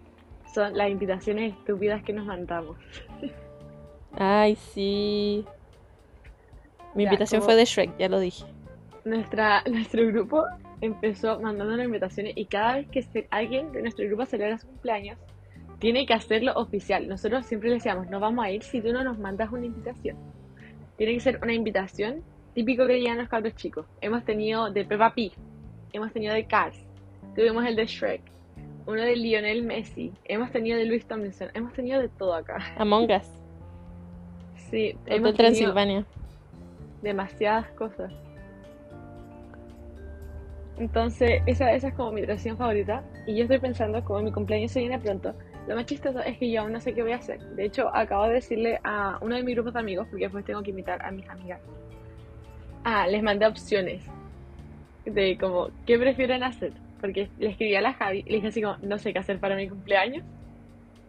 Speaker 2: son las invitaciones estúpidas que nos mandamos.
Speaker 1: Ay, sí. Mi
Speaker 2: Ya,
Speaker 1: invitación
Speaker 2: como-
Speaker 1: fue de Shrek, ya lo dije.
Speaker 2: Nuestra, (laughs) nuestro grupo empezó mandándonos invitaciones y cada vez que se- alguien de nuestro grupo celebra su cumpleaños, tiene que hacerlo oficial. Nosotros siempre le decíamos, no vamos a ir si tú no nos mandas una invitación. Tiene que ser una invitación típico que llegan los cabros chicos. Hemos tenido de Peppa Pig, hemos tenido de Cars, tuvimos el de Shrek, uno de Lionel Messi, hemos tenido de Luis Tomlinson, hemos tenido de todo acá.
Speaker 1: Among Us,
Speaker 2: Sí,
Speaker 1: Hotel
Speaker 2: hemos tenido
Speaker 1: Transilvania.
Speaker 2: demasiadas cosas. Entonces, esa, esa es como mi tradición favorita. Y yo estoy pensando, como mi cumpleaños se viene pronto, lo más chistoso es que yo aún no sé qué voy a hacer. De hecho, acabo de decirle a uno de mis grupos de amigos, porque después tengo que invitar a mis amigas. Ah, les mandé opciones de como, ¿qué prefieren hacer? Porque le escribí a la Javi le dije así como, no sé qué hacer para mi cumpleaños.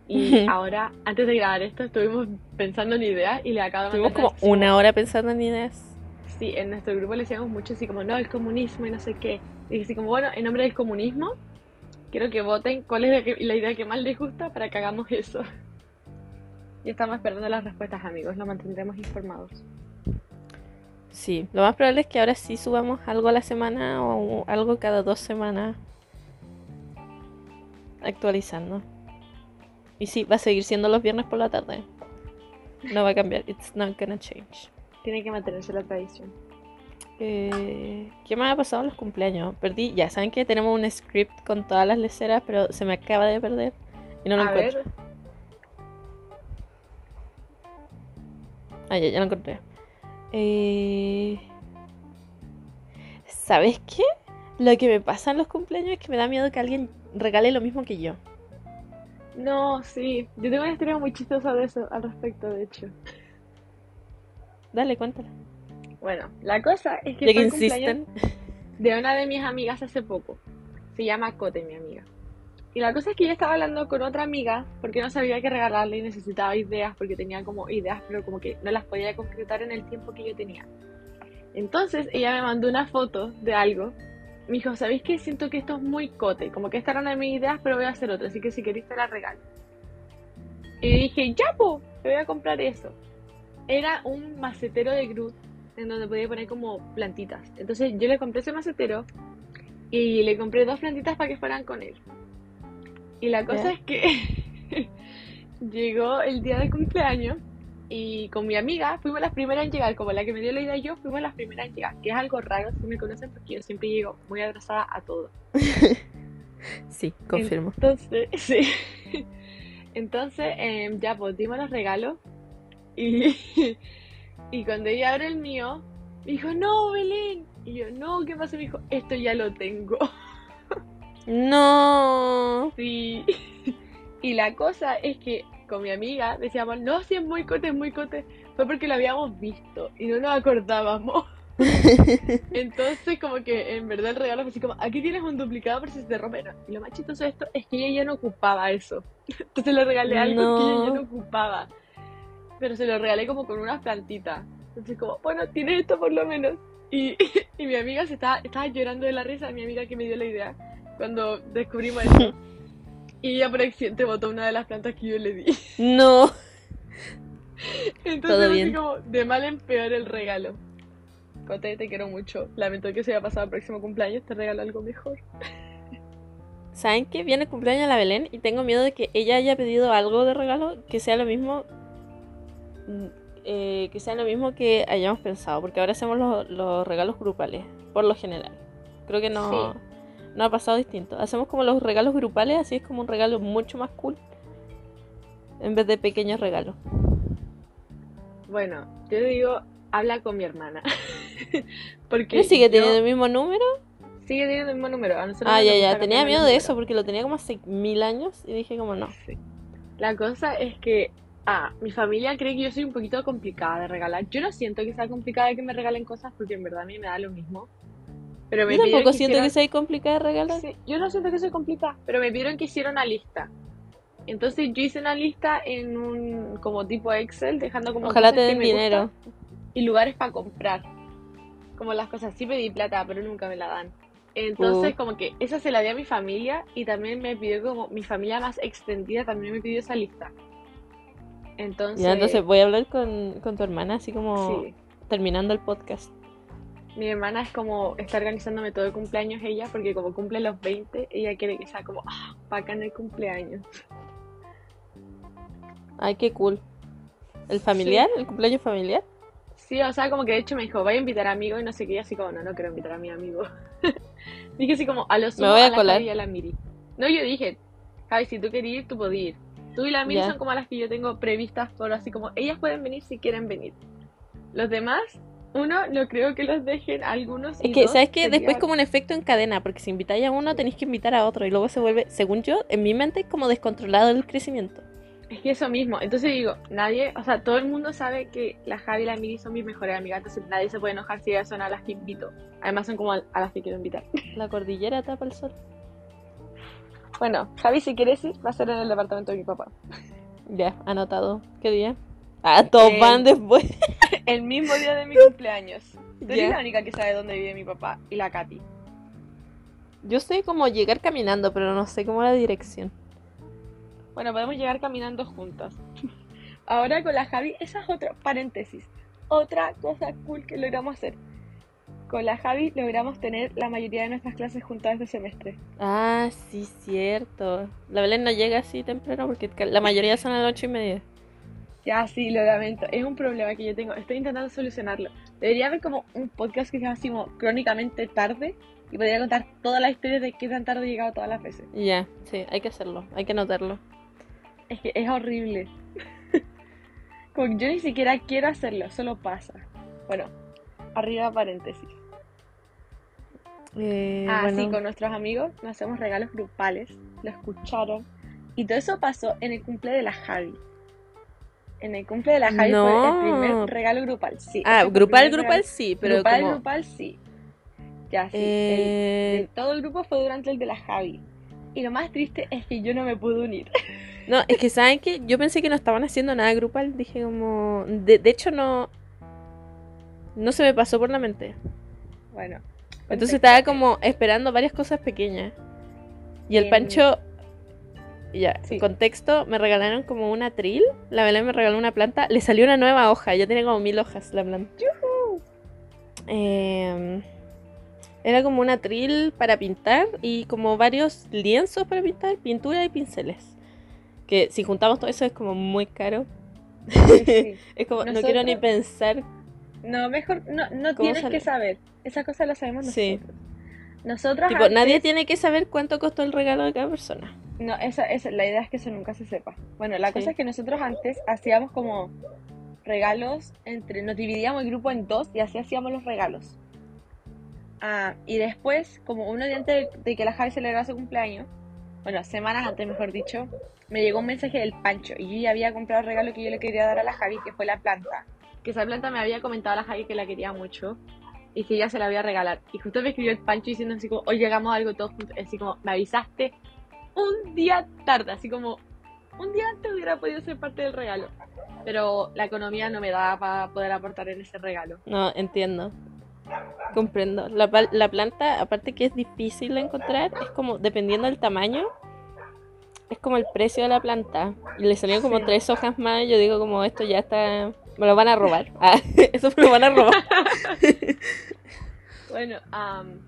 Speaker 2: Y ahora, antes de grabar esto, estuvimos pensando en ideas y le acabo de
Speaker 1: Estuvimos
Speaker 2: mandar
Speaker 1: como
Speaker 2: así como-
Speaker 1: una hora pensando en ideas.
Speaker 2: Sí, en nuestro grupo le decíamos mucho así como, no, el comunismo y no sé qué. Y así como, bueno, en nombre del comunismo, quiero que voten cuál es la, la idea que más les gusta para que hagamos eso. Y estamos esperando las respuestas, amigos, lo mantendremos informados.
Speaker 1: Sí, lo más probable es que ahora sí subamos algo a la semana o algo cada dos semanas. Actualizando. Y sí, va a seguir siendo los viernes por la tarde. No va a cambiar. It's not gonna change.
Speaker 2: Tiene que mantenerse la tradición.
Speaker 1: Eh, ¿Qué me ha pasado en los cumpleaños? Perdí, ya saben que tenemos un script con todas las leceras, pero se me acaba de perder y no lo
Speaker 2: a
Speaker 1: encuentro.
Speaker 2: ver.
Speaker 1: Ah, ya, ya lo encontré. Eh... ¿Sabes qué? Lo que me pasa en los cumpleaños es que me da miedo que alguien regale lo mismo que yo.
Speaker 2: No, sí. Yo tengo una historia muy chistosa de eso al respecto, de hecho.
Speaker 1: Dale, cuéntala.
Speaker 2: Bueno, la cosa es que
Speaker 1: que insisten.
Speaker 2: de una de mis amigas hace poco. Se llama Cote, mi amiga. Y la cosa es que yo estaba hablando con otra amiga porque no sabía qué regalarle y necesitaba ideas porque tenía como ideas, pero como que no las podía concretar en el tiempo que yo tenía. Entonces ella me mandó una foto de algo. Me dijo, ¿sabéis qué? Siento que esto es muy cote. Como que esta era una de mis ideas, pero voy a hacer otra. Así que si queréis te la regalo. Y dije, ya, po, te voy a comprar eso. Era un macetero de Groot en donde podía poner como plantitas. Entonces yo le compré ese macetero y le compré dos plantitas para que fueran con él. Y la cosa es que (laughs) llegó el día de cumpleaños y con mi amiga fuimos las primeras en llegar, como la que me dio la idea yo, fuimos las primeras en llegar, que es algo raro si me conocen porque yo siempre llego muy atrasada a todo. (laughs)
Speaker 1: Sí, confirmo.
Speaker 2: Entonces, (laughs) sí. Entonces, em, ya pues dimos los regalos y, (laughs) y cuando ella abre el mío, me dijo, no, Belén. Y yo, no, ¿qué pasa? Me dijo, esto ya lo tengo. (laughs)
Speaker 1: No.
Speaker 2: Sí. (laughs) Y la cosa es que con mi amiga decíamos, no, si es muy cote, es muy cote. Fue porque lo habíamos visto y no nos acordábamos. Entonces, como que en verdad el regalo fue así como, aquí tienes un duplicado por si se te rompe. No. Y lo más chistoso de esto es que ella ya no ocupaba eso. Entonces le regalé algo que ella ya
Speaker 1: No.
Speaker 2: no ocupaba. Pero se lo regalé como con unas plantitas. Entonces, como, bueno, tiene esto por lo menos. Y, (laughs) y mi amiga se estaba, estaba llorando de la risa, mi amiga que me dio la idea, cuando descubrimos eso. Y ella por accidente botó una de las plantas que yo le di.
Speaker 1: No. (laughs)
Speaker 2: Entonces,
Speaker 1: Todo
Speaker 2: así
Speaker 1: bien.
Speaker 2: como de mal en peor el regalo. Cote, te quiero mucho. Lamento que se haya pasado el próximo cumpleaños, te regalo algo mejor.
Speaker 1: ¿Saben qué? Viene el cumpleaños de la Belén y tengo miedo de que ella haya pedido algo de regalo que sea lo mismo. Eh, que sea lo mismo que hayamos pensado. Porque ahora hacemos los, los regalos grupales, por lo general. Creo que no,
Speaker 2: Sí.
Speaker 1: no ha pasado distinto. Hacemos como los regalos grupales, así es como un regalo mucho más cool. En vez de pequeños regalos.
Speaker 2: Bueno, yo digo, habla con mi hermana. (laughs) Porque
Speaker 1: ¿No sigue
Speaker 2: yo-
Speaker 1: teniendo el mismo número?
Speaker 2: sigue teniendo el mismo número. A nosotros
Speaker 1: Ah, ya, ya. Tenía miedo de eso porque lo tenía como hace mil años y dije como no.
Speaker 2: Sí. La cosa es que, ah, mi familia cree que yo soy un poquito complicada de regalar. Yo no siento que sea complicada que me regalen cosas porque en verdad a mí me da lo mismo. Pero me
Speaker 1: Yo tampoco
Speaker 2: que
Speaker 1: siento que sea complicada de regalar.
Speaker 2: Sí, yo no siento que soy complicada, pero me pidieron que hiciera una lista. Entonces yo hice una lista en un como tipo Excel, dejando como
Speaker 1: Ojalá te den dinero.
Speaker 2: y lugares para comprar. Como las cosas, sí pedí plata, pero nunca me la dan. Entonces,
Speaker 1: Uh.
Speaker 2: como que esa se la di a mi familia y también me pidió como mi familia más extendida también me pidió esa lista. Entonces,
Speaker 1: Ya, entonces voy a hablar con, con tu hermana, así como
Speaker 2: sí.
Speaker 1: terminando el podcast.
Speaker 2: Mi hermana es como está organizándome todo el cumpleaños ella, porque como cumple los 20, ella quiere que sea como, ah, bacán el cumpleaños.
Speaker 1: Ay, qué cool. ¿El familiar? ¿El cumpleaños familiar?
Speaker 2: Sí, o sea, como que de hecho me dijo, voy a invitar amigos y no sé qué, y así como, no, no quiero invitar a mi amigo. (laughs) dije así como, a los
Speaker 1: Me voy a
Speaker 2: la
Speaker 1: colar.
Speaker 2: Y a la Miri. No, yo dije, Javi, si tú querías ir, tú podías ir. Tú y la Miri son como las que yo tengo previstas por así como, ellas pueden venir si quieren venir. Los demás, uno, no creo que los dejen, algunos
Speaker 1: Es
Speaker 2: y
Speaker 1: que,
Speaker 2: dos,
Speaker 1: ¿sabes qué?
Speaker 2: sería-
Speaker 1: Después como un efecto en cadena, porque si invitáis a uno tenéis que invitar a otro y luego se vuelve, según yo, en mi mente, como descontrolado el crecimiento.
Speaker 2: Es que eso mismo, entonces digo, nadie, o sea, todo el mundo sabe que la Javi y la Miri son mis mejores amigas, entonces nadie se puede enojar si ellas son a las que invito. Además son como a a las que quiero invitar.
Speaker 1: La cordillera tapa el sol.
Speaker 2: Bueno, Javi, si quieres ir, va a ser en el departamento de mi papá. (laughs)
Speaker 1: Ya, anotado. ¿Qué día? Ah, todos
Speaker 2: Eh,
Speaker 1: van después. (laughs)
Speaker 2: El mismo día de mi (laughs) cumpleaños. Tú eres la única que sabe dónde vive mi papá y la Katy.
Speaker 1: Yo sé cómo llegar caminando, pero no sé cómo la dirección.
Speaker 2: Bueno, podemos llegar caminando juntas. Ahora con la Javi, esa es otra paréntesis. Otra cosa cool que logramos hacer. Con la Javi logramos tener la mayoría de nuestras clases juntas este semestre.
Speaker 1: Ah, sí, cierto. La Belén no llega así temprano porque la mayoría son a las ocho y media.
Speaker 2: Ya, sí, lo lamento. Es un problema que yo tengo. Estoy intentando solucionarlo. Debería haber como un podcast que se llama así como crónicamente tarde y podría contar todas las historias de qué tan tarde he llegado todas las veces.
Speaker 1: Ya, sí, hay que hacerlo, hay que anotarlo.
Speaker 2: Es que es horrible. (laughs) Como que yo ni siquiera quiero hacerlo, solo pasa. Bueno, arriba paréntesis.
Speaker 1: Eh,
Speaker 2: Ah, sí, con nuestros amigos nos hacemos regalos grupales, lo escucharon. Y todo eso pasó en el cumple de la Javi. En el cumple de la Javi fue el primer regalo grupal, sí.
Speaker 1: Ah, grupal, grupal
Speaker 2: regalo-
Speaker 1: sí, pero
Speaker 2: grupal,
Speaker 1: como...
Speaker 2: grupal, sí. Ya, sí. el-
Speaker 1: eh,
Speaker 2: el- todo el grupo fue durante el de la Javi. Y lo más triste es que yo no me pude unir. (laughs)
Speaker 1: No, es que saben que yo pensé que no estaban haciendo nada grupal, dije como... De, de hecho no... No se me pasó por la mente.
Speaker 2: Bueno.
Speaker 1: Entonces estaba
Speaker 2: eh,
Speaker 1: como esperando varias cosas pequeñas. Y el
Speaker 2: Em,
Speaker 1: Pancho... Ya,
Speaker 2: sí.
Speaker 1: contexto, me regalaron como una tril, la Belén me regaló una planta, le salió una nueva hoja, ya tiene como mil hojas la planta. Em, era como una tril para pintar y como varios lienzos para pintar, pintura y pinceles. Que si juntamos todo eso es como muy caro.
Speaker 2: sí, sí. (laughs)
Speaker 1: Es como, no quiero ni pensar.
Speaker 2: No, mejor, no, no
Speaker 1: ¿Cómo
Speaker 2: tienes
Speaker 1: sale?
Speaker 2: que saber. Esa cosa la sabemos
Speaker 1: Sí.
Speaker 2: nosotros. Nosotros
Speaker 1: Tipo, nadie tiene que saber cuánto costó el regalo de cada persona.
Speaker 2: No, esa, esa, la idea es que eso nunca se sepa. Bueno, la
Speaker 1: Sí.
Speaker 2: cosa es que nosotros antes hacíamos como regalos entre, nos dividíamos el grupo en dos y así hacíamos los regalos. Ah, y después, como uno día antes de, de que la Javi celebrara su cumpleaños, bueno, semanas antes mejor dicho, me llegó un mensaje del Pancho y yo ya había comprado el regalo que yo le quería dar a la Javi, que fue la planta. Que esa planta me había comentado a la Javi que la quería mucho y que ella se la voy a regalar. Y justo me escribió el Pancho diciendo así como, hoy llegamos a algo todos juntos, así como, me avisaste un día tarde, así como un día antes hubiera podido ser parte del regalo. Pero la economía no me daba para poder aportar en ese regalo.
Speaker 1: No, entiendo. Comprendo. La, la planta, aparte que es difícil de encontrar, es como, dependiendo del tamaño, es como el precio de la planta. Y le salieron como
Speaker 2: Sí.
Speaker 1: tres hojas más yo digo como esto ya está... Me lo van a robar. (laughs) Ah, eso me lo van a robar. (laughs)
Speaker 2: Bueno, am,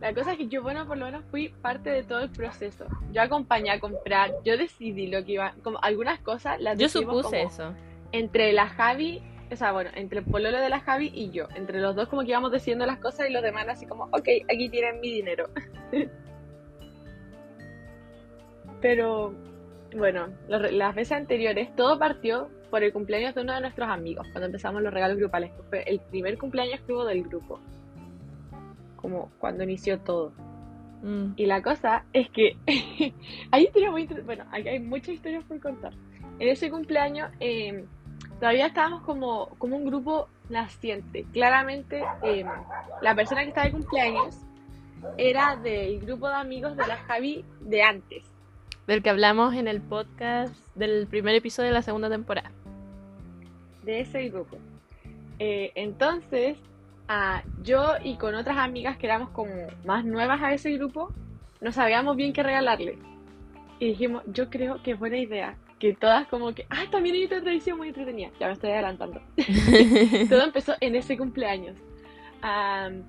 Speaker 2: la cosa es que yo, bueno, por lo menos fui parte de todo el proceso. Yo acompañé a comprar, yo decidí lo que iba, como algunas cosas las
Speaker 1: Yo supuse eso.
Speaker 2: entre la Javi, o sea, bueno, entre el pololo de la Javi y yo. Entre los dos como que íbamos diciendo las cosas y los demás así como, ok, aquí tienen mi dinero. (laughs) Pero, bueno, los- las veces anteriores todo partió por el cumpleaños de uno de nuestros amigos, cuando empezamos los regalos grupales, fue el primer cumpleaños que hubo del grupo. Como cuando inició todo.
Speaker 1: Mm.
Speaker 2: Y la cosa es que (laughs) hay historias muy bueno, aquí hay muchas historias por contar. En ese cumpleaños eh, todavía estábamos como, como un grupo naciente. Claramente eh, la persona que estaba de cumpleaños era del grupo de amigos de la Javi de antes.
Speaker 1: Del que hablamos en el podcast del primer episodio de la segunda temporada.
Speaker 2: de ese grupo. Eh, entonces, ah, yo y con otras amigas que éramos como más nuevas a ese grupo, no sabíamos bien qué regalarle. Y dijimos, yo creo que es buena idea. Que todas como que, ah, también hay otra tradición muy entretenida. Ya me estoy adelantando. (laughs) Todo empezó en ese cumpleaños. Am,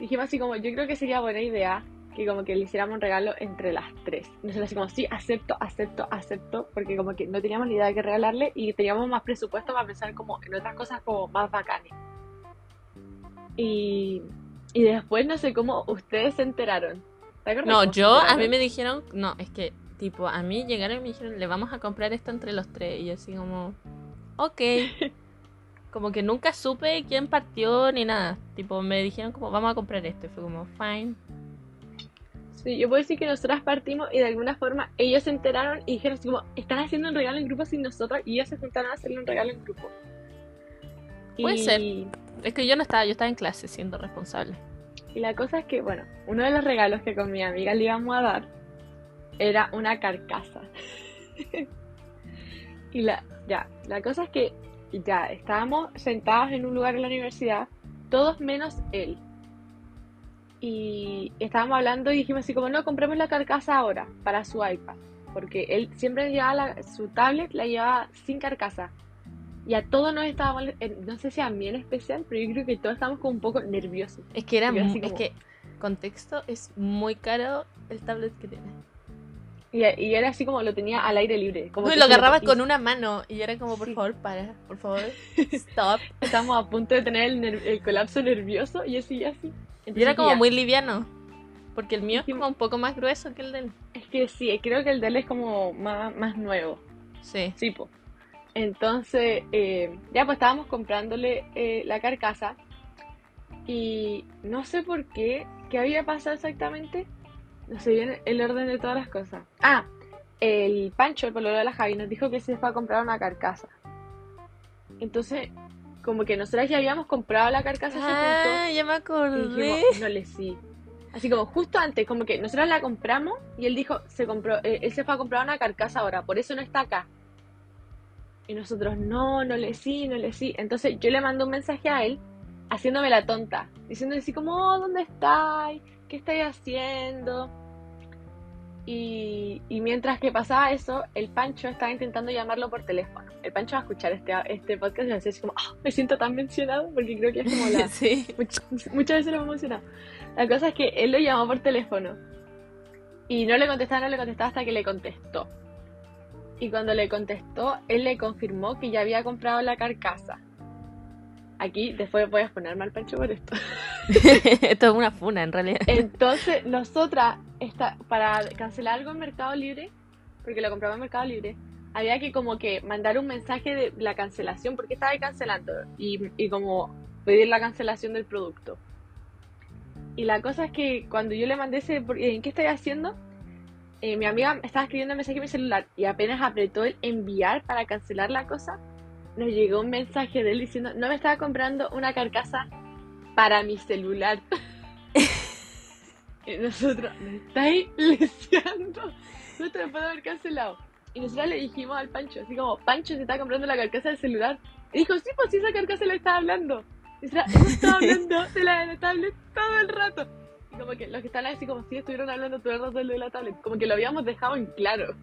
Speaker 2: dijimos así como, yo creo que sería buena idea que como que le hiciéramos un regalo entre las tres. Nosotros así como, sí, acepto, acepto, acepto, porque como que no teníamos ni idea de qué regalarle y teníamos más presupuesto para pensar como en otras cosas como más bacanes. Y, y después no sé cómo ustedes se enteraron. ¿Te acuerdas
Speaker 1: No, yo, a mí me dijeron, no, es que, tipo, a mí llegaron y me dijeron, le vamos a comprar esto entre los tres. Y yo así como, ok. (laughs) Como que nunca supe quién partió ni nada. Tipo, me dijeron como, vamos a comprar esto. Y fue como, fine.
Speaker 2: Sí, yo puedo decir que nosotras partimos y de alguna forma ellos se enteraron y dijeron así como, están haciendo un regalo en grupo sin nosotras y ellos se juntaron a hacerle un regalo en grupo.
Speaker 1: Puede
Speaker 2: Y-
Speaker 1: ser. Es que yo no estaba, yo estaba en clase siendo responsable.
Speaker 2: Y la cosa es que, bueno, uno de los regalos que con mi amiga le íbamos a dar era una carcasa. (laughs) y la, ya, la cosa es que ya estábamos sentados en un lugar en la universidad, todos menos él. Y estábamos hablando y dijimos así como, no, compremos la carcasa ahora para su iPad. Porque él siempre llevaba la- su tablet, la llevaba sin carcasa. Y a todos nos estábamos, no sé si a mí en especial, pero yo creo que todos estábamos como un poco nerviosos.
Speaker 1: Es que era,
Speaker 2: Y yo así
Speaker 1: mu- es que, contexto, es muy caro el tablet que tiene.
Speaker 2: Y, y era así como lo tenía al aire libre. Como
Speaker 1: No, y
Speaker 2: que
Speaker 1: lo agarraba con una mano y era como, por
Speaker 2: Sí.
Speaker 1: favor, para, por favor, (laughs) stop.
Speaker 2: Estábamos a punto de tener el, el colapso nervioso y así y
Speaker 1: Y era como
Speaker 2: ya,
Speaker 1: muy liviano. Porque el mío es como un poco más grueso que el de él.
Speaker 2: Es que sí, creo que el de él es como más, más nuevo.
Speaker 1: Sí.
Speaker 2: Sí, po. Entonces, eh, ya pues estábamos comprándole eh, la carcasa y no sé por qué, qué había pasado exactamente. No sé bien el orden de todas las cosas. Ah, el Pancho, el pololo de la Javi, nos dijo que se fue a comprar una carcasa. Entonces, como que nosotras ya habíamos comprado la carcasa hace
Speaker 1: Ah,
Speaker 2: punto,
Speaker 1: ya me
Speaker 2: y
Speaker 1: acordé.
Speaker 2: dijimos, no le sí. Así como justo antes, como que nosotros la compramos y él dijo, se compró, eh, él se fue a comprar una carcasa ahora, por eso no está acá. Y nosotros, no, no le sí, no le sí. Entonces yo le mandé un mensaje a él, haciéndome la tonta, diciendo así como, oh, ¿dónde estáis? ¿Qué estáis haciendo? Y, y mientras que pasaba eso, el Pancho estaba intentando llamarlo por teléfono. El Pancho va a escuchar este, este podcast y va a decir así como, "Ah, me siento tan mencionado, porque creo que es como la, (laughs)
Speaker 1: Sí.
Speaker 2: Much- muchas veces lo hemos mencionado. La cosa es que él lo llamó por teléfono y no le contestaba, no le contestaba hasta que le contestó. Y cuando le contestó, él le confirmó que ya había comprado la carcasa. Aquí después voy a ponerme al pancho por esto. (laughs)
Speaker 1: Esto es una funa, en realidad.
Speaker 2: Entonces, nosotras, para cancelar algo en Mercado Libre, porque lo compraba en Mercado Libre, había que como que mandar un mensaje de la cancelación, porque estaba cancelando, y, y como pedir la cancelación del producto. Y la cosa es que cuando yo le mandé ese, ¿en qué estoy haciendo? Eh, mi amiga estaba escribiendo un mensaje en mi celular y apenas apretó el enviar para cancelar la cosa, nos llegó un mensaje de él diciendo, no me estaba comprando una carcasa para mi celular. (laughs) y nosotros, me estáis (laughs) leseando. No te lo puedo haber cancelado. Y nosotros le dijimos al Pancho, así como, Pancho se está comprando la carcasa del celular. Y dijo, sí, pues sí, esa carcasa la estaba hablando. Y nosotras, hemos estado hablando (laughs) de la de la tablet todo el rato. Y como que los que están así como si estuvieran hablando todo el rato de la tablet. Como que lo habíamos dejado en claro.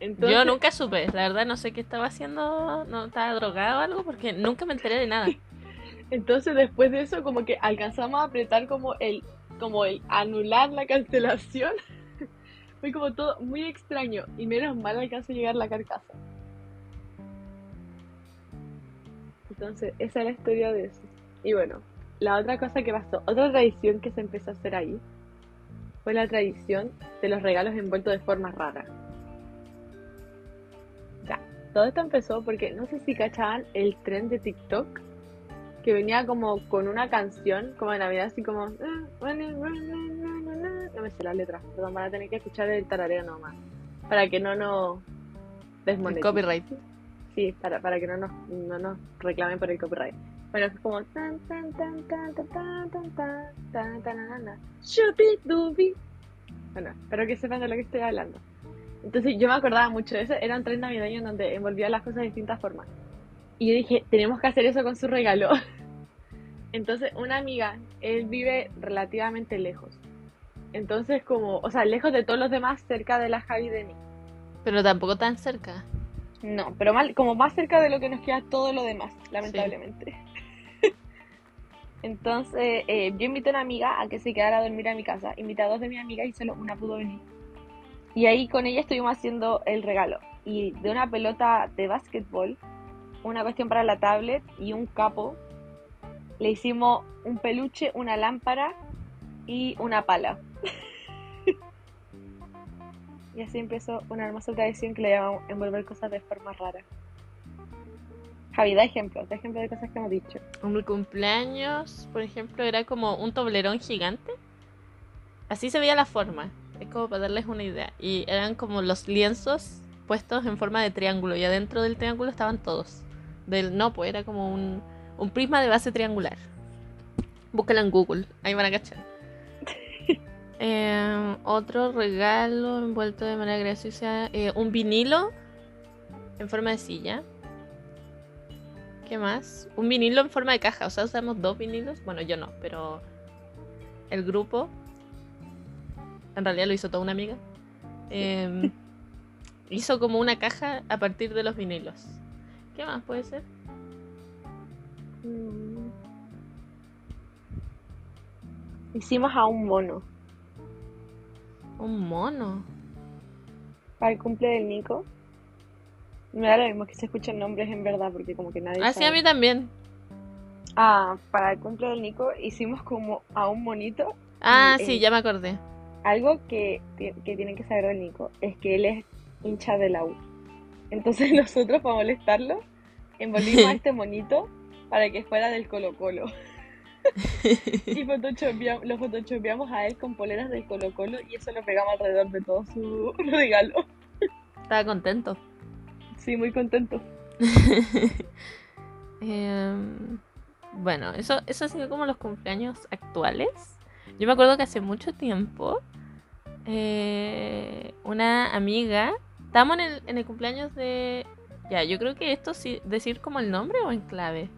Speaker 2: Entonces,
Speaker 1: Yo nunca supe, la verdad no sé qué estaba haciendo, no estaba drogado o algo, porque nunca me enteré de nada. (laughs)
Speaker 2: Entonces después de eso como que alcanzamos a apretar como el como el anular la cancelación. (laughs) Fue como todo muy extraño y menos mal alcanzó a llegar la carcasa. Entonces esa es la historia de eso. Y bueno, la otra cosa que pasó, otra tradición que se empezó a hacer ahí fue la tradición de los regalos envueltos de forma rara. Ya, todo esto empezó porque no sé si cachaban el tren de TikTok que venía como con una canción, como de Navidad, así como. No me sé la letra, perdón, van a tener que escuchar el tarareo nomás. Para que no nos
Speaker 1: El
Speaker 2: desmoneticen.
Speaker 1: copyright.
Speaker 2: Sí, para, para que no nos, no nos reclamen por el copyright. Bueno, es como. Tan, tan, tan, tan, tan, tan, tan, tan, tan, tan, na, na. Shubi-dubi. Bueno, espero que sepan de lo que estoy hablando. Entonces yo me acordaba mucho de eso. Eran tres navideños donde envolvía las cosas de distintas formas. Y yo dije, tenemos que hacer eso con su regalo. Entonces, una amiga, él vive relativamente lejos. Entonces, como, o sea, lejos de todos los demás, cerca de la Javi de mí.
Speaker 1: Pero tampoco tan cerca.
Speaker 2: No, pero mal, como más cerca de lo que nos queda todo lo demás, lamentablemente. (laughs) Entonces, eh, yo invité a una amiga a que se quedara a dormir a mi casa. Invité a dos de mis amigas y solo una pudo venir. Y ahí con ella estuvimos haciendo el regalo. Y de una pelota de básquetbol, una cuestión para la tablet y un capo, le hicimos un peluche, una lámpara y una pala. (laughs) y así empezó una hermosa tradición que le llamamos envolver cosas de forma rara. Javi, da ejemplos, da ejemplos de cosas que hemos dicho.
Speaker 1: Mi cumpleaños, por ejemplo, era como un toblerón gigante. Así se veía la forma. Es como para darles una idea. Y eran como los lienzos puestos en forma de triángulo. Y adentro del triángulo estaban todos. Del no, pues era como un, un prisma de base triangular. Búscalo en Google, ahí van a cachar. (laughs) Eh, otro regalo envuelto de manera graciosa. eh, un vinilo en forma de silla. ¿Qué más? Un vinilo en forma de caja. O sea, usamos dos vinilos. Bueno, yo no, pero el grupo. En realidad lo hizo toda una amiga. em, (laughs) hizo como una caja a partir de los vinilos. ¿Qué más puede ser?
Speaker 2: Mm. Hicimos a un mono
Speaker 1: Un mono.
Speaker 2: para el cumple del Nico. Me da lo mismo que se escuchen nombres en verdad, porque como que nadie
Speaker 1: Ah, sí,
Speaker 2: sabe.
Speaker 1: a mí también.
Speaker 2: Ah, para el cumple del Nico hicimos como a un monito.
Speaker 1: Ah,
Speaker 2: Y,
Speaker 1: sí,
Speaker 2: eh,
Speaker 1: ya me acordé.
Speaker 2: Algo que, que tienen que saber del Nico es que él es hincha de la U. Entonces (laughs) nosotros, para molestarlo, envolvimos a (laughs) este monito para que fuera del Colo Colo. (laughs) y photoshopeamos- lo photoshopeamos a él con poleras del Colo Colo y eso lo pegamos alrededor de todo su (laughs) regalo.
Speaker 1: Estaba contento.
Speaker 2: Sí, muy contento. (laughs)
Speaker 1: Em, bueno, eso, eso ha sido como los cumpleaños actuales. Yo me acuerdo que hace mucho tiempo eh, una amiga, estábamos en el, en el cumpleaños de... Ya, yo creo que esto sí, decir como el nombre o en clave.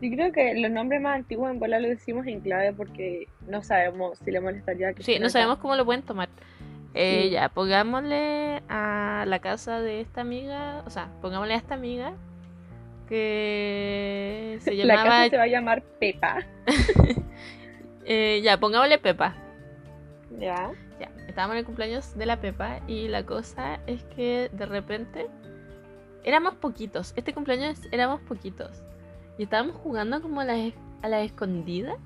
Speaker 2: Yo creo que los nombres más antiguos en bola lo decimos en clave porque no sabemos si le molestaría que
Speaker 1: Sí, no
Speaker 2: acá.
Speaker 1: sabemos cómo lo pueden tomar. Eh,
Speaker 2: Sí.
Speaker 1: Ya, pongámosle a la casa de esta amiga, o sea, pongámosle a esta amiga que se (laughs)
Speaker 2: La
Speaker 1: llamaba...
Speaker 2: casa se va a llamar Pepa. (laughs)
Speaker 1: eh, ya, pongámosle Pepa.
Speaker 2: Ya.
Speaker 1: Ya, estábamos en el cumpleaños de la Pepa y la cosa es que de repente éramos poquitos. Este cumpleaños éramos poquitos. Y estábamos jugando como a la, a la escondida.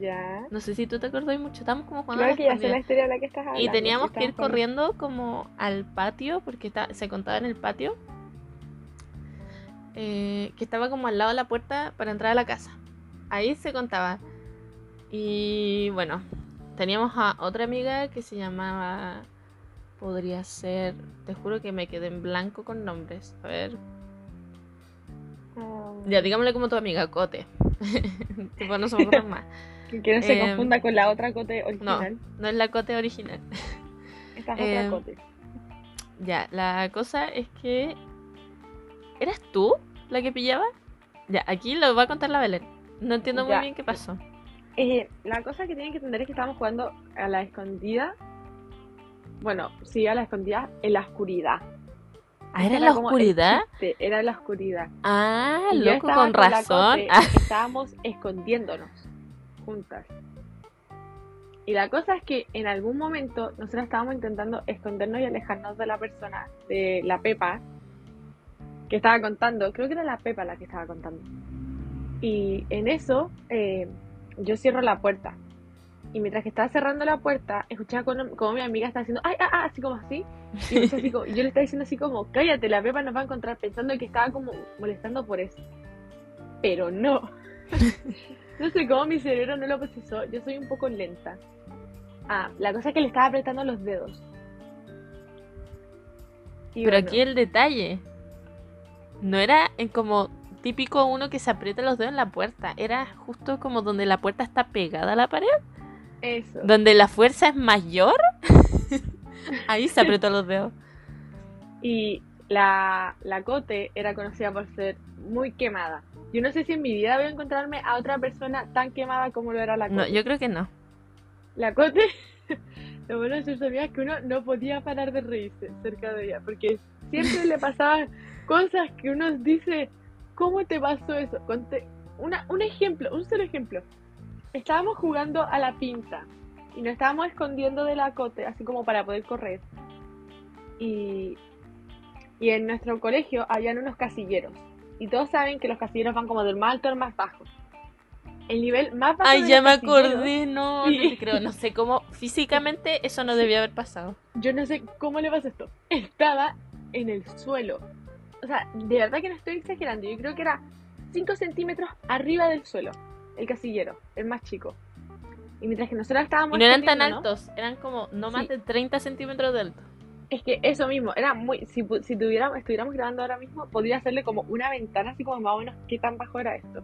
Speaker 2: Ya.
Speaker 1: No sé si tú te acordás mucho. Estábamos como jugando a
Speaker 2: Creo
Speaker 1: la
Speaker 2: que ya sé la historia de la que estás hablando.
Speaker 1: Y teníamos que ir corriendo como al patio, porque está- se contaba en el patio, eh, que estaba como al lado de la puerta para entrar a la casa. Ahí se contaba. Y bueno, teníamos a otra amiga que se llamaba... Podría ser... Te juro que me quedé en blanco con nombres. A ver. Ya, digámosle como tu amiga, Cote. (laughs) tipo, no somos más. (laughs)
Speaker 2: que no se
Speaker 1: Em,
Speaker 2: confunda con la otra cote
Speaker 1: No,
Speaker 2: original.
Speaker 1: no es la Cote original.
Speaker 2: Esta es
Speaker 1: em,
Speaker 2: otra cote.
Speaker 1: Ya, la cosa es que. ¿Eras tú la que pillaba? Ya, aquí lo va a contar la Belén. No entiendo muy
Speaker 2: Ya.
Speaker 1: bien qué pasó.
Speaker 2: Eh, la cosa que tienen que entender es que estábamos jugando a la escondida. Bueno, sí, a la escondida en la oscuridad.
Speaker 1: Ah, ¿era la oscuridad?
Speaker 2: chiste, era la oscuridad.
Speaker 1: Ah,
Speaker 2: Y
Speaker 1: loco, con razón. Ah, (laughs)
Speaker 2: Estábamos escondiéndonos juntas. Y la cosa es que en algún momento nosotros estábamos intentando escondernos y alejarnos de la persona, de la Pepa, que estaba contando. Creo que era la Pepa la que estaba contando. Y en eso eh, yo cierro la puerta. Y mientras que estaba cerrando la puerta, escuchaba como, como mi amiga estaba haciendo, ay, ah, ah", así como así. Y, yo así como- y yo le estaba diciendo así como, cállate, la Pepa nos va a encontrar pensando que estaba como molestando por eso. Pero no. (laughs) no sé cómo mi cerebro no lo procesó. Yo soy un poco lenta. Ah, la cosa es que le estaba apretando los dedos. Y
Speaker 1: Pero
Speaker 2: bueno,
Speaker 1: aquí el detalle. No era en como típico uno que se aprieta los dedos en la puerta. Era justo como donde la puerta está pegada a la pared.
Speaker 2: Eso.
Speaker 1: Donde la fuerza es mayor. (laughs) Ahí se apretó los dedos.
Speaker 2: Y la, la Cote era conocida por ser muy quemada. Yo no sé si en mi vida voy a encontrarme a otra persona tan quemada como lo era la Cote.
Speaker 1: No, yo creo que no.
Speaker 2: La Cote, (laughs) lo bueno de ser su amiga es que uno no podía parar de reírse cerca de ella, porque siempre le (laughs) pasaban cosas que uno dice, ¿cómo te pasó eso? Conte una, un ejemplo, un solo ejemplo. Estábamos jugando a la pinta y nos estábamos escondiendo de la Cote, así como para poder correr. Y, y en nuestro colegio habían unos casilleros. Y todos saben que los casilleros van como del más alto al más bajo. El nivel más bajo
Speaker 1: Ay,
Speaker 2: de
Speaker 1: ya me acordé, no,
Speaker 2: Sí.
Speaker 1: no te creo, no sé cómo, físicamente eso no debía haber pasado.
Speaker 2: Yo no sé cómo le pasa esto. Estaba en el suelo. O sea, de verdad que no estoy exagerando. Yo creo que era 5 centímetros arriba del suelo. El casillero, el más chico. Y mientras que nosotros estábamos.
Speaker 1: Y no eran tan altos, eran como no más
Speaker 2: Sí.
Speaker 1: de 30 centímetros de alto.
Speaker 2: Es que eso mismo, era muy. Si, si tuviéramos, estuviéramos grabando ahora mismo, podría hacerle como una ventana, así como más o menos qué tan bajo era esto.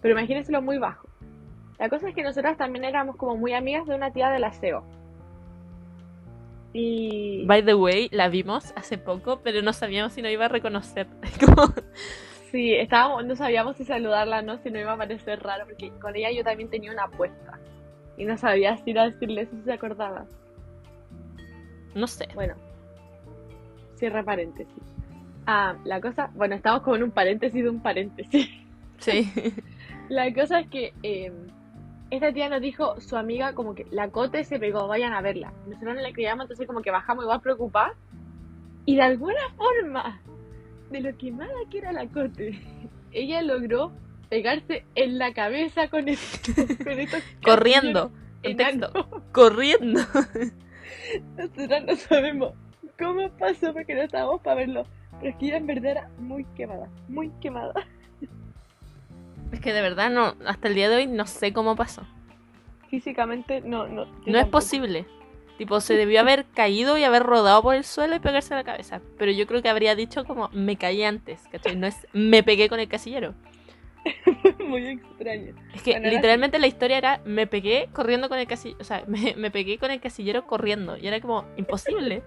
Speaker 2: Pero imagínenselo muy bajo. La cosa es que nosotras también éramos como muy amigas de una tía del aseo. Y.
Speaker 1: By the way, la vimos hace poco, pero no sabíamos si nos iba a reconocer. (laughs) Como-
Speaker 2: Sí, estábamos, no sabíamos si saludarla o no, si no iba a parecer raro, porque con ella yo también tenía una apuesta. Y no sabía si ir a decirle si se acordaba.
Speaker 1: no sé.
Speaker 2: Bueno, cierra paréntesis. Ah, la cosa, bueno, estamos como en un paréntesis de un paréntesis.
Speaker 1: Sí. (laughs)
Speaker 2: La cosa es que eh, esta tía nos dijo, su amiga, como que la cote se pegó, vayan a verla. Nosotros no le creíamos, entonces como que bajamos igual preocupada. Y de alguna forma, de lo quemada que era la cote, (laughs) ella logró pegarse en la cabeza con, esto, (laughs) con estos (laughs)
Speaker 1: Corriendo. Contexto. Corriendo.
Speaker 2: Nosotros no sabemos cómo pasó porque no estábamos para verlo. Pero es que ella en verdad era muy quemada, muy quemada.
Speaker 1: Es que de verdad no, hasta el día de hoy no sé cómo pasó.
Speaker 2: Físicamente no, no.
Speaker 1: No es posible. Tipo, se debió haber caído y haber rodado por el suelo y pegarse la cabeza. Pero yo creo que habría dicho como me caí antes, ¿cachai? No es me pegué con el casillero. (laughs)
Speaker 2: muy extraño.
Speaker 1: Es que
Speaker 2: Bueno,
Speaker 1: literalmente la historia era me pegué corriendo con el casillero. O sea, (laughs) me, me pegué con el casillero corriendo. Y era como imposible.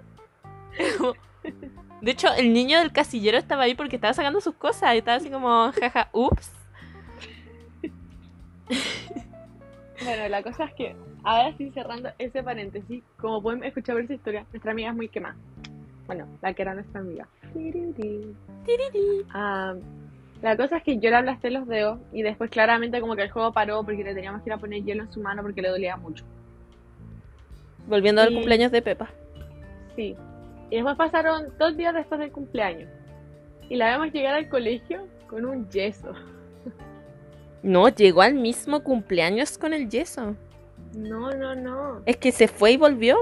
Speaker 1: Como- (laughs) De hecho, el niño del casillero estaba ahí porque estaba sacando sus cosas. Y estaba así como, jaja, ups.
Speaker 2: Bueno, la cosa es que, ahora sí cerrando ese paréntesis, como pueden escuchar ver esa historia, nuestra amiga es muy quemada. Bueno, la que era nuestra amiga. Ah, la cosa es que yo le aplasté los dedos y después claramente como que el juego paró porque le teníamos que ir a poner hielo en su mano porque le dolía mucho.
Speaker 1: Volviendo al cumpleaños de Pepa.
Speaker 2: Sí. Y después pasaron dos días después del cumpleaños. Y la vemos llegar al colegio con un yeso.
Speaker 1: No, llegó al mismo cumpleaños con el yeso.
Speaker 2: No, no, no.
Speaker 1: Es que se fue y volvió.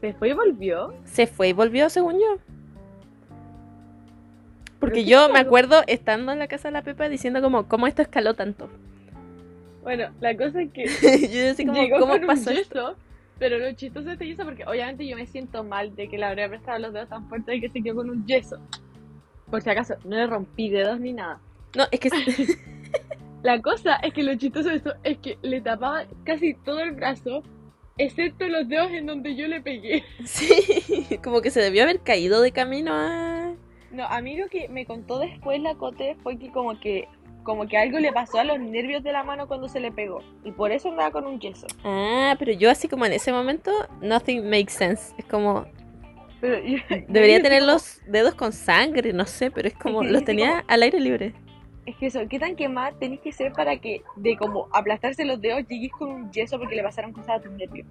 Speaker 2: Se fue y volvió.
Speaker 1: Se fue y volvió, según yo. Porque yo me acuerdo estando en la casa de la Pepa diciendo como, ¿cómo esto escaló tanto?
Speaker 2: Bueno, la cosa es que (laughs)
Speaker 1: yo decía como,
Speaker 2: llegó
Speaker 1: ¿cómo
Speaker 2: con un
Speaker 1: pasó esto?
Speaker 2: yeso, pero lo chistoso de este yeso porque obviamente yo me siento mal de que le habría prestado los dedos tan fuerte de que se quedó con un yeso. Por si acaso, no le rompí dedos ni nada.
Speaker 1: No, es que (laughs)
Speaker 2: La cosa es que lo chistoso de esto es que le tapaba casi todo el brazo, excepto los dedos en donde yo le pegué. (laughs)
Speaker 1: sí, como que se debió haber caído de camino a...
Speaker 2: No, a mí lo que me contó después la Cote fue que como que como que algo le pasó a los nervios de la mano cuando se le pegó y por eso andaba con un yeso.
Speaker 1: Ah, pero yo así como en ese momento, nothing makes sense. Es como,
Speaker 2: Pero yo-
Speaker 1: debería (laughs)
Speaker 2: yo
Speaker 1: tener
Speaker 2: como-
Speaker 1: los dedos con sangre, no sé, pero es como, (laughs) los tenía
Speaker 2: como-
Speaker 1: al aire libre.
Speaker 2: Es que eso, ¿qué tan quemada tenés que ser para que de como aplastarse los dedos llegues con un yeso porque le pasaron cosas a tus nervios?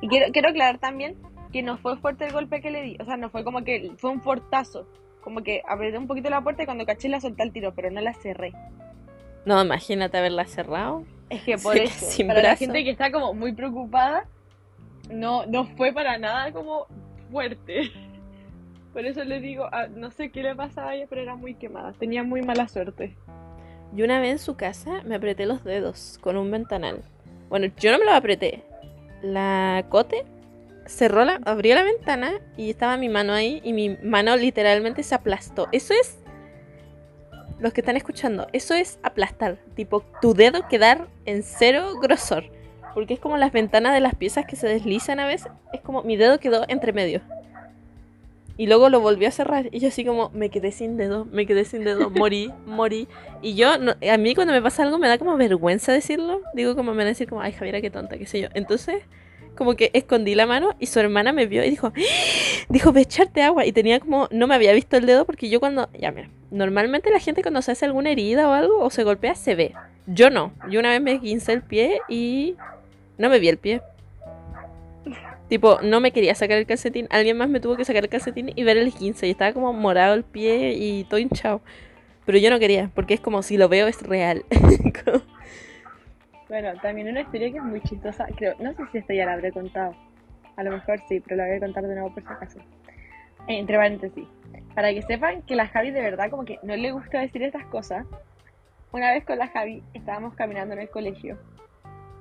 Speaker 2: Y quiero, quiero aclarar también que no fue fuerte el golpe que le di, o sea, no fue como que fue un fortazo, como que apreté un poquito la puerta y cuando caché la solté al tiro, pero no la cerré.
Speaker 1: No, imagínate haberla cerrado.
Speaker 2: Es que (laughs) por eso,
Speaker 1: sin
Speaker 2: para la
Speaker 1: brazo.
Speaker 2: gente que está como muy preocupada, no, no fue para nada como fuerte. Por eso le digo, ah, no sé qué le pasaba a ella, pero era muy quemada, tenía muy mala suerte.
Speaker 1: Yo una vez en su casa me apreté los dedos con un ventanal. Bueno, yo no me los apreté. La cote cerró la, abrió la ventana y estaba mi mano ahí y mi mano literalmente se aplastó. Eso es, los que están escuchando, eso es aplastar. Tipo, tu dedo quedar en cero grosor. Porque es como las ventanas de las piezas que se deslizan a veces. Es como mi dedo quedó entre medio. Y luego lo volvió a cerrar. Y yo así como, me quedé sin dedo, me quedé sin dedo, morí, (laughs) morí. Y yo, no- a mí cuando me pasa algo me da como vergüenza decirlo. Digo como me van a decir como, ay Javiera, qué tonta, qué sé yo. Entonces, como que escondí la mano y su hermana me vio y dijo, ¡Ah! dijo, ve a echarte agua. Y tenía como, no me había visto el dedo porque yo cuando, ya mira, normalmente la gente cuando se hace alguna herida o algo o se golpea se ve. Yo no. Yo una vez me guincé el pie y no me vi el pie. Tipo, no me quería sacar el calcetín. Alguien más me tuvo que sacar el calcetín y ver el 15. Y estaba como morado el pie y todo hinchado. Pero yo no quería, porque es como si lo veo es real. (laughs)
Speaker 2: Bueno, también una historia que es muy chistosa, creo, no sé si esta ya la habré contado, a lo mejor sí, pero la voy a contar de nuevo por si acaso. Eh, Entre paréntesis, para que sepan que la Javi de verdad como que no le gusta decir estas cosas, una vez con la Javi estábamos caminando en el colegio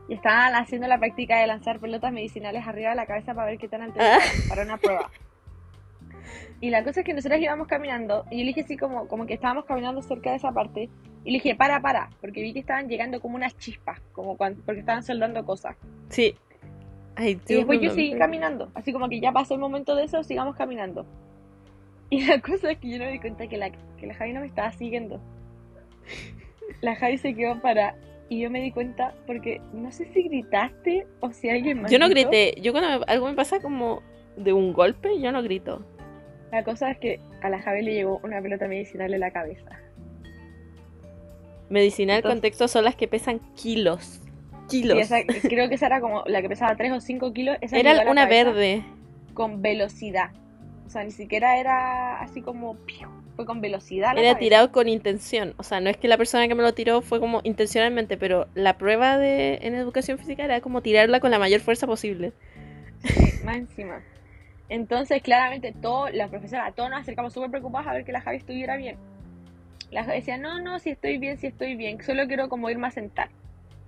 Speaker 2: y estaban haciendo la práctica de lanzar pelotas medicinales arriba de la cabeza para ver qué tan alto
Speaker 1: Ah.
Speaker 2: para una prueba. Y la cosa es que nosotros íbamos caminando y yo le dije así como, como que estábamos caminando cerca de esa parte y le dije, para, para, porque vi que estaban llegando como unas chispas, como cuando, porque estaban soldando cosas.
Speaker 1: Sí.
Speaker 2: Y después yo seguí caminando, así como que ya pasó el momento de eso, sigamos caminando. Y la cosa es que yo no me di cuenta que la, que la Javi no me estaba siguiendo. La Javi se quedó para y yo me di cuenta porque no sé si gritaste o si alguien más
Speaker 1: Yo no
Speaker 2: gritó.
Speaker 1: grité. Yo cuando algo me pasa como de un golpe, yo no grito.
Speaker 2: La cosa es que a la Javi le llegó una pelota medicinal en la cabeza.
Speaker 1: Medicinal
Speaker 2: Entonces-
Speaker 1: contexto son las que pesan kilos. Kilos.
Speaker 2: Esa- creo que esa era como la que pesaba 3 o 5 kilos. Esa
Speaker 1: Era una verde.
Speaker 2: Con velocidad. O sea, ni siquiera era así como... ¡piu! Fue con velocidad.
Speaker 1: Era
Speaker 2: cabeza.
Speaker 1: tirado con intención. O sea, no es que la persona que me lo tiró fue como intencionalmente, pero la prueba de en educación física era como tirarla con la mayor fuerza posible.
Speaker 2: más encima. Entonces, claramente, todo, la profesora, todos nos acercamos súper preocupados a ver que la Javi estuviera bien. La Javi decía, no, no, si estoy bien, si estoy bien, solo quiero como irme a sentar.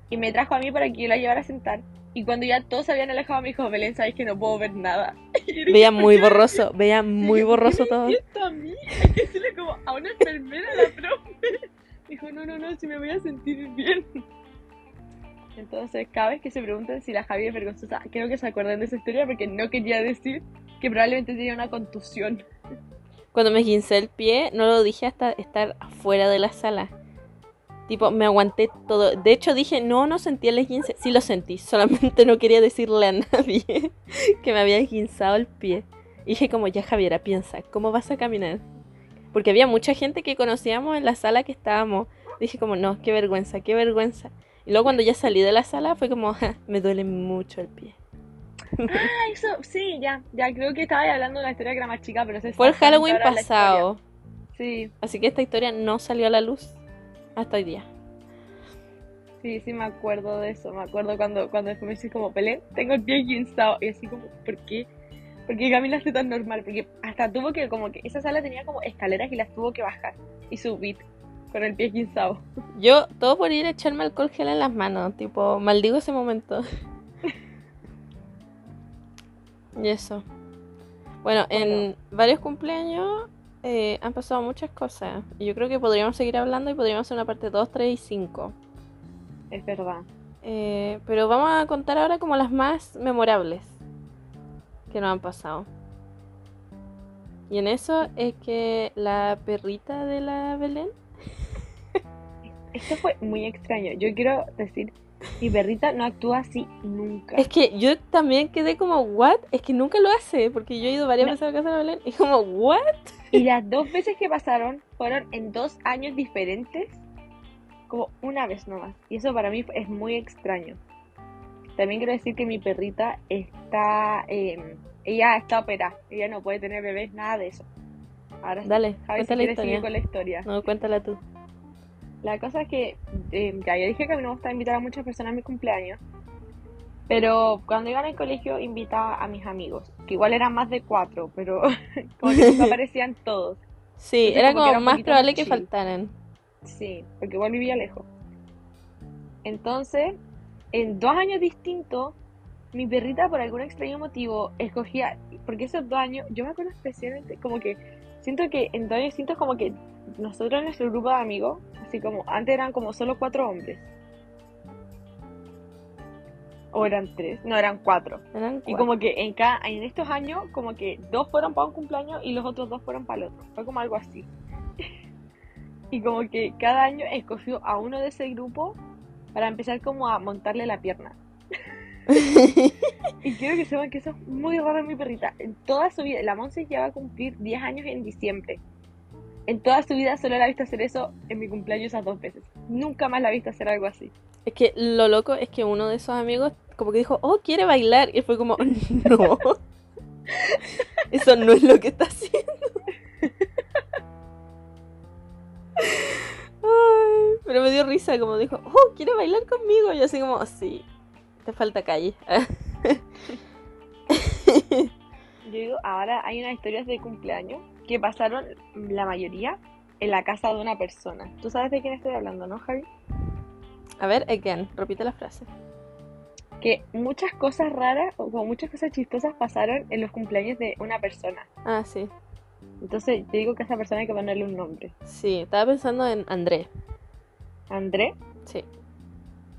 Speaker 2: Y me trajo a mí para que yo la llevara a sentar. Y cuando ya todos se habían alejado, me dijo, Belén, sabes que no puedo ver nada. (laughs)
Speaker 1: Veía
Speaker 2: "¿Por
Speaker 1: muy
Speaker 2: qué?
Speaker 1: borroso, veía muy borroso
Speaker 2: ¿por qué
Speaker 1: todo.
Speaker 2: me siento a mí? (laughs) Hay que decirle como a una enfermera, la profe. (laughs) Dijo, no, no, no, si me voy a sentir bien. Entonces, cada vez que se preguntan si la Javi es vergonzosa, creo que se acuerdan de esa historia porque no quería decir que probablemente tenía una contusión.
Speaker 1: Cuando me esguincé el pie, no lo dije hasta estar afuera de la sala. Tipo, me aguanté todo. De hecho, dije, no, no sentí el esguince. Sí lo sentí, solamente no quería decirle a nadie (laughs) que me había esguinzado el pie. Y dije como, ya Javiera, piensa, ¿cómo vas a caminar? Porque había mucha gente que conocíamos en la sala que estábamos. Dije como, no, qué vergüenza, qué vergüenza. Y luego cuando ya salí de la sala fue como, "Ja, me duele mucho el pie. (laughs)
Speaker 2: Ah, eso, sí, ya, ya creo que estaba hablando de una historia que era más chica, pero se
Speaker 1: Fue el Halloween pasado.
Speaker 2: Sí,
Speaker 1: Así que esta historia no salió a la luz hasta hoy día.
Speaker 2: sí, sí me acuerdo de eso. Me acuerdo cuando, cuando después me dices como, Pelén, tengo el pie guinzado. Y así como, ¿por qué? ¿Por qué caminaste tan normal? Porque hasta tuvo que, como que esa sala tenía como escaleras y las tuvo que bajar y subir con el pie guinzado.
Speaker 1: Yo, todo por ir a echarme alcohol gel en las manos, tipo, maldigo ese momento. (laughs) y eso. Bueno, en varios cumpleaños eh, han pasado muchas cosas. Y yo creo que podríamos seguir hablando y podríamos hacer una parte 2, 3 y 5.
Speaker 2: Es verdad.
Speaker 1: Eh, pero vamos a contar ahora como las más memorables que nos han pasado. Y en eso es que la perrita de la Belén
Speaker 2: Esto fue muy extraño. Yo quiero decir, mi perrita no actúa así nunca.
Speaker 1: Es que yo también quedé como, ¿what? Es que nunca lo hace, porque yo he ido varias
Speaker 2: No.
Speaker 1: veces a la casa de Belén y como, ¿what?
Speaker 2: Y (laughs) las dos veces que pasaron fueron en dos años diferentes, como una vez nomás. Y eso para mí es muy extraño. También quiero decir que mi perrita está, eh, ella está operada, ella no puede tener bebés, nada de eso. Ahora
Speaker 1: Dale,
Speaker 2: Javi, si
Speaker 1: cuenta la historia.
Speaker 2: con la historia.
Speaker 1: No, cuéntala tú.
Speaker 2: La cosa es que eh, ya, ya dije que a mí me gusta invitar a muchas personas a mi cumpleaños, pero cuando iba al colegio invitaba a mis amigos, que igual eran más de cuatro, pero (laughs) como que (laughs) aparecían todos.
Speaker 1: Sí,
Speaker 2: Entonces,
Speaker 1: era
Speaker 2: como era
Speaker 1: más probable que faltaran.
Speaker 2: Sí, porque igual vivía lejos. Entonces, en dos años distintos, mi perrita por algún extraño motivo escogía, porque esos dos años, yo me acuerdo especialmente, como que siento que en años distintos como que nosotros en nuestro grupo de amigos, así como antes eran como solo cuatro hombres. O eran tres, no, eran cuatro.
Speaker 1: Eran
Speaker 2: Y como que en cada, en estos años, como que dos fueron para un cumpleaños y los otros dos fueron para el otro. Fue como algo así. (laughs) y como que cada año escogió a uno de ese grupo para empezar como a montarle la pierna. Y quiero que sepan que eso es muy raro en mi perrita. En toda su vida, la Monse ya va a cumplir 10 años en diciembre. En toda su vida solo la he visto hacer eso en mi cumpleaños esas dos veces. Nunca más la he visto hacer algo así.
Speaker 1: Es que lo loco es que uno de esos amigos como que dijo, oh, quiere bailar. Y fue como, (laughs) no. (laughs) Eso no es lo que está haciendo. (laughs) Ay, pero me dio risa como dijo, oh, quiere bailar conmigo. Y yo así como, "Oh, sí, te falta calle.
Speaker 2: Yo digo, ahora hay unas historias de cumpleaños que pasaron la mayoría en la casa de una persona. ¿Tú sabes de quién estoy hablando, no, Javi?
Speaker 1: A ver, again, repite la frase.
Speaker 2: Que muchas cosas raras o como muchas cosas chistosas pasaron en los cumpleaños de una persona.
Speaker 1: Ah, sí.
Speaker 2: Entonces, yo digo que a esa persona hay que ponerle un nombre.
Speaker 1: Sí, estaba pensando en André.
Speaker 2: ¿André?
Speaker 1: Sí,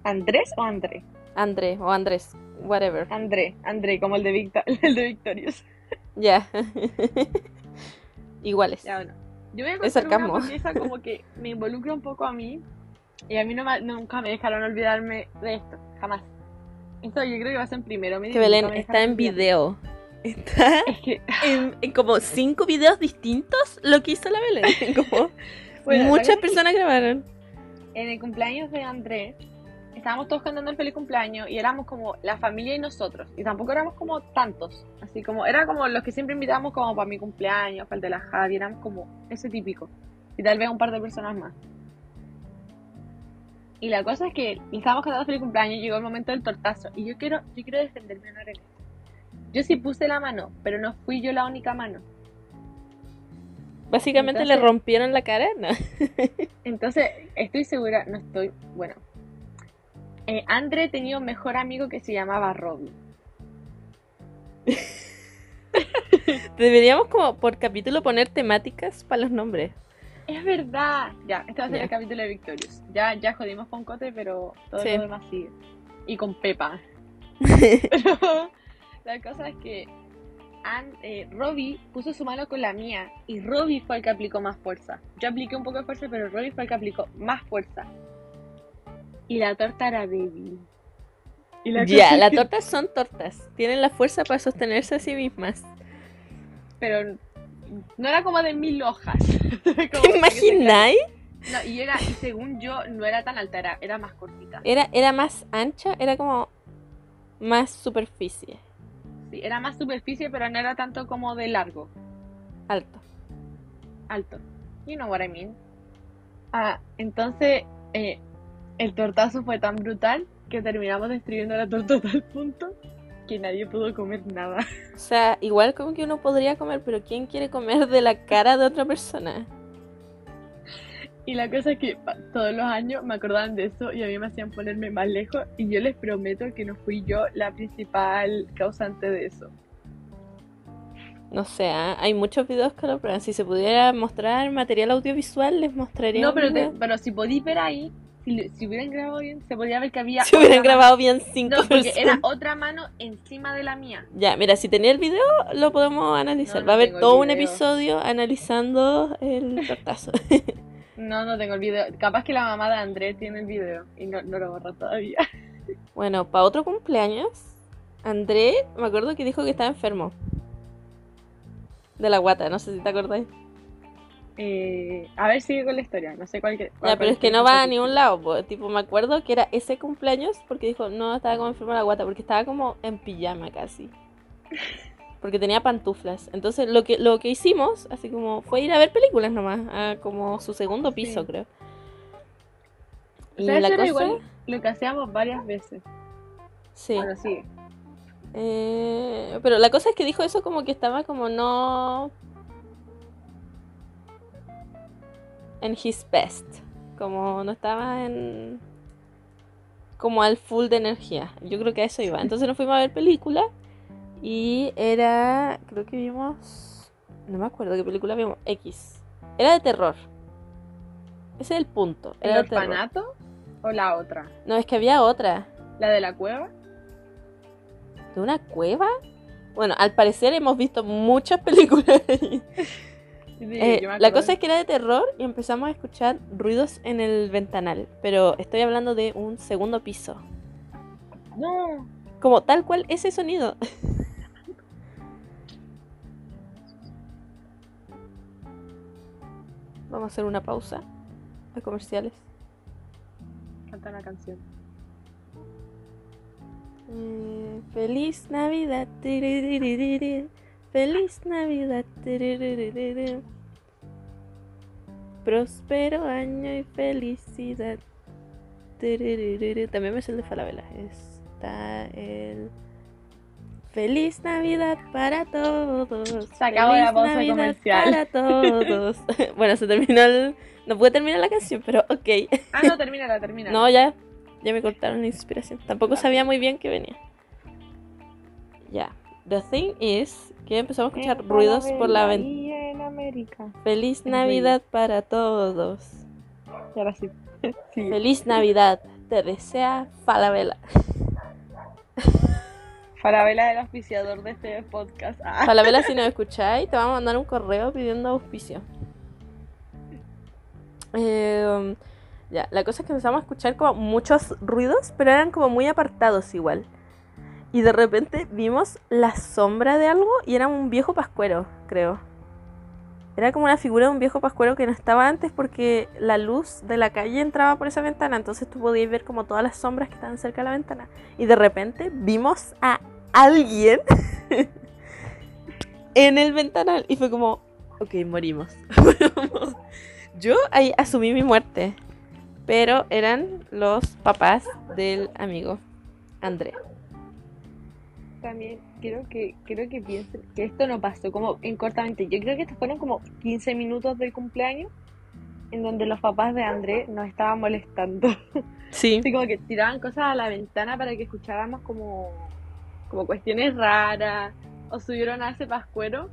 Speaker 2: ¿Andrés o André?
Speaker 1: André o Andrés, whatever.
Speaker 2: André, André, como el de, Victor, (laughs) el de Victorious.
Speaker 1: Ya. (laughs) Iguales.
Speaker 2: Ya, bueno. Yo voy a
Speaker 1: Es
Speaker 2: contar una
Speaker 1: sarcasmo.
Speaker 2: porque esa como que me involucra un poco a mí. Y a mí no nunca me dejaron olvidarme de esto. Jamás. Esto yo creo que va a ser primero.
Speaker 1: Que Belén está en video. Está
Speaker 2: Es que, (laughs)
Speaker 1: en, en como cinco videos distintos lo que hizo la Belén. Como
Speaker 2: bueno,
Speaker 1: muchas
Speaker 2: es
Speaker 1: personas grabaron.
Speaker 2: En el cumpleaños de André, estábamos todos cantando el feliz cumpleaños y éramos como la familia y nosotros. Y tampoco éramos como tantos. Así como, era como los que siempre invitábamos como para mi cumpleaños, para el de la Javi, éramos como ese típico. Y tal vez un par de personas más. Y la cosa es que estábamos cantando feliz cumpleaños y llegó el momento del tortazo. Y yo quiero, yo quiero defenderme en esto. Yo sí puse la mano, pero no fui yo la única mano.
Speaker 1: Básicamente le
Speaker 2: Entonces-
Speaker 1: rompieron la cara, ¿no? (laughs)
Speaker 2: Entonces, estoy segura, no estoy, bueno. Eh, André tenía un mejor amigo que se llamaba Robbie. (laughs)
Speaker 1: Deberíamos como por capítulo poner temáticas para los nombres.
Speaker 2: Es verdad. Ya, este va a ser
Speaker 1: Ya.
Speaker 2: el capítulo de Victorious. Ya, ya jodimos con Cote, pero todo
Speaker 1: Sí.
Speaker 2: lo demás sigue. Y con Pepa. (laughs) Pero (laughs) la cosa es que An- eh, Robbie puso su mano con la mía y Robbie fue el que aplicó más fuerza. Yo apliqué un poco de fuerza, pero Robbie fue el que aplicó más fuerza. Y la torta era débil. Y la cosa
Speaker 1: Ya, las (laughs)
Speaker 2: que-
Speaker 1: tortas son tortas. Tienen la fuerza para sostenerse a sí mismas.
Speaker 2: Pero no era como de mil hojas. (laughs)
Speaker 1: ¿Te imagináis?
Speaker 2: No, y era, y según yo, no era tan alta, era, era más cortita.
Speaker 1: Era, era más ancha, era como más superficie,
Speaker 2: Sí, era más superficie, pero no era tanto como de largo,
Speaker 1: alto.
Speaker 2: alto. You know what I mean. Ah, entonces, eh, el tortazo fue tan brutal que terminamos destruyendo la torta a tal punto que nadie pudo comer nada.
Speaker 1: O sea, igual como que uno podría comer, pero ¿quién quiere comer de la cara de otra persona?
Speaker 2: Y la cosa es que todos los años me acordaban de eso y a mí me hacían ponerme más lejos y yo les prometo que no fui yo la principal causante de eso.
Speaker 1: No sé, ¿ah? hay muchos videos que lo prueban. Si se pudiera mostrar material audiovisual, les mostraría
Speaker 2: No, pero, te- pero si podéis ver ahí, si, hubieran grabado bien, se podría ver que había.
Speaker 1: Si hubieran grabado bien cinco
Speaker 2: No, porque era otra mano encima de la mía.
Speaker 1: Ya, mira, si tenía el video, lo podemos analizar.
Speaker 2: No, no
Speaker 1: Va a haber todo un episodio analizando el tortazo. (laughs)
Speaker 2: No, no tengo el video. Capaz que la mamá de Andrés tiene el video y no, no lo borra todavía. (laughs)
Speaker 1: bueno, para otro cumpleaños, André, me acuerdo que dijo que estaba enfermo. De la guata, no sé si te acordáis.
Speaker 2: Eh, a ver, sigue con la historia. No sé cuál que.
Speaker 1: Ya, pero es que no va a ningún lado. po. Tipo, me acuerdo que era ese cumpleaños porque dijo, no, estaba como enfermo de la guata, porque estaba como en pijama casi. (laughs) Porque tenía pantuflas. Entonces, lo que, lo que hicimos, así como, fue ir a ver películas nomás, a como su segundo piso,
Speaker 2: Sí.
Speaker 1: creo.
Speaker 2: O sea,
Speaker 1: la cosa,
Speaker 2: igual lo que hacíamos varias veces.
Speaker 1: sí.
Speaker 2: Bueno, sigue.
Speaker 1: Eh, pero la cosa es que dijo eso como que estaba como no en his best, como no estaba en como al full de energía. Yo creo que a eso iba. Entonces nos fuimos a ver película y era, creo que vimos, no me acuerdo qué película vimos, X. Era de terror. Ese es el punto.
Speaker 2: ¿El
Speaker 1: de
Speaker 2: orfanato o la otra?
Speaker 1: No, es que había otra.
Speaker 2: ¿La de la cueva?
Speaker 1: ¿De una cueva? Bueno, al parecer hemos visto muchas (laughs) películas.
Speaker 2: Sí,
Speaker 1: Eh, la cosa es que era de terror y empezamos a escuchar ruidos en el ventanal. Pero estoy hablando de un segundo piso.
Speaker 2: No.
Speaker 1: Como tal cual ese sonido. (laughs) Vamos a hacer una pausa a comerciales.
Speaker 2: Canta una canción.
Speaker 1: Eh, feliz Navidad. Feliz Navidad. Próspero año y felicidad. También me sé el de Falabella. Está el. Feliz Navidad para todos.
Speaker 2: Se acabó la
Speaker 1: Feliz
Speaker 2: pausa
Speaker 1: Navidad
Speaker 2: comercial.
Speaker 1: Para todos. (laughs) bueno, se terminó el. No pude terminar la canción, pero ok.
Speaker 2: Ah, no, termínala, termínala. (laughs)
Speaker 1: No, ya, ya me cortaron la inspiración. Tampoco sabía muy bien que venía. Ya. The thing is que empezamos a escuchar ruidos por la ventana.
Speaker 2: En América.
Speaker 1: Feliz. Navidad para todos.
Speaker 2: Y ahora sí. (laughs)
Speaker 1: Feliz Navidad. Te desea Falabella. (laughs)
Speaker 2: Falabella el auspiciador de este podcast. Ah.
Speaker 1: Falabella, si nos (laughs) escucháis, te vamos a mandar un correo pidiendo auspicio. Eh, ya, la cosa es que empezamos a escuchar como muchos ruidos, pero eran como muy apartados igual. Y de repente vimos la sombra de algo y era un viejo pascuero, creo. Era como una figura de un viejo pascuero que no estaba antes porque la luz de la calle entraba por esa ventana, entonces tú podías ver como todas las sombras que estaban cerca de la ventana. Y de repente vimos a alguien (laughs) en el ventanal y fue como, ok, morimos. (laughs) Yo ahí asumí mi muerte, pero eran los papás del amigo André.
Speaker 2: También quiero que quiero que piensen que esto no pasó como en cortamente. Yo creo que estos fueron como 15 minutos del cumpleaños en donde los papás de André nos estaban molestando. (laughs)
Speaker 1: Sí.
Speaker 2: Así como que tiraban cosas a la ventana para que escucháramos como, como cuestiones raras. O subieron a ese pascuero.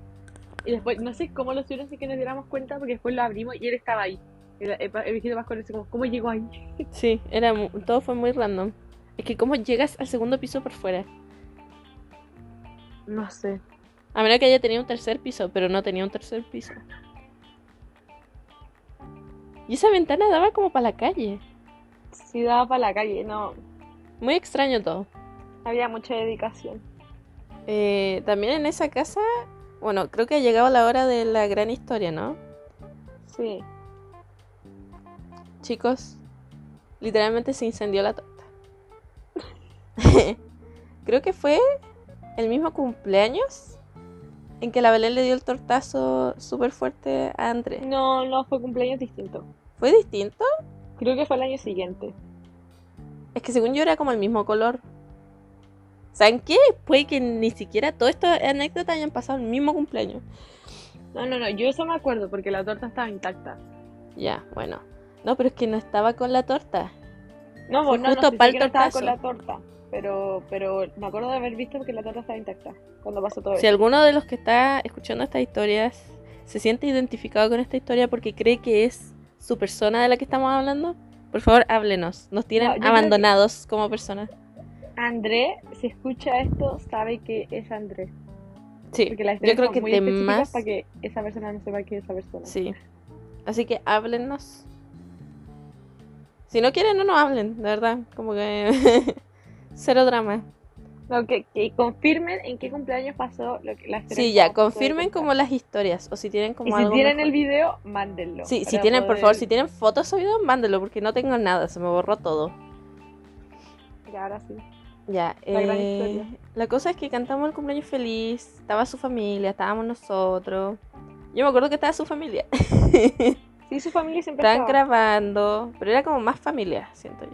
Speaker 2: Y después, no sé cómo lo subieron sin que nos diéramos cuenta, porque después lo abrimos y él estaba ahí. El, el, el viejito pascuero, así como, ¿cómo llegó ahí?
Speaker 1: Sí, era todo fue muy random. Es que cómo llegas al segundo piso por fuera.
Speaker 2: No sé.
Speaker 1: A menos que haya tenido un tercer piso, pero no tenía un tercer piso. Y esa ventana daba como para la calle.
Speaker 2: Sí daba para la calle, no.
Speaker 1: Muy extraño todo.
Speaker 2: Había mucha dedicación.
Speaker 1: Eh, también en esa casa, bueno, creo que ha llegado la hora de la gran historia, ¿no?
Speaker 2: Sí.
Speaker 1: Chicos, literalmente se incendió la torta. (laughs) (laughs) creo que fue el mismo cumpleaños en que la Belén le dio el tortazo súper fuerte a Andrés.
Speaker 2: No, no, fue cumpleaños distinto.
Speaker 1: ¿Fue distinto?
Speaker 2: Creo que fue el año siguiente.
Speaker 1: Es que según yo era como el mismo color. ¿Saben qué? Puede que ni siquiera todas estas anécdotas hayan pasado el mismo cumpleaños.
Speaker 2: No, no, no, yo eso me acuerdo porque la torta estaba intacta.
Speaker 1: Ya, bueno. No, pero es que no estaba con la torta.
Speaker 2: No,
Speaker 1: Fue
Speaker 2: no, no,
Speaker 1: justo
Speaker 2: no estaba con la torta. Pero, pero me acuerdo de haber visto que la torta estaba intacta cuando pasó todo
Speaker 1: Si
Speaker 2: eso.
Speaker 1: alguno de los que está escuchando estas historias se siente identificado con esta historia porque cree que es su persona de la que estamos hablando, por favor háblenos. Nos
Speaker 2: No,
Speaker 1: tienen abandonados como personas.
Speaker 2: André, si escucha esto, sabe que es André.
Speaker 1: Sí,
Speaker 2: Porque las
Speaker 1: yo creo que
Speaker 2: muy
Speaker 1: de más.
Speaker 2: para que esa persona no sepa que es esa persona.
Speaker 1: Sí. Así que háblennos. Si no quieren, no nos hablen, de verdad. Como que. (laughs) Cero drama.
Speaker 2: No, que, que confirmen en qué cumpleaños pasó lo que la historia
Speaker 1: Sí, ya, confirmen como las historias. O si tienen como
Speaker 2: Y si
Speaker 1: algo.
Speaker 2: tienen
Speaker 1: mejor.
Speaker 2: el video, mándenlo.
Speaker 1: Sí, si tienen, por favor, si tienen fotos o videos, mándenlo, porque no tengo nada, se me borró todo.
Speaker 2: Ya, ahora sí.
Speaker 1: Ya,
Speaker 2: La gran
Speaker 1: eh,
Speaker 2: historia.
Speaker 1: la cosa es que cantamos el cumpleaños feliz, estaba su familia, estábamos nosotros. Yo me acuerdo que estaba su familia. (laughs)
Speaker 2: Sí, su familia siempre
Speaker 1: Estaban
Speaker 2: estaba.
Speaker 1: grabando, pero era como más familia, siento yo.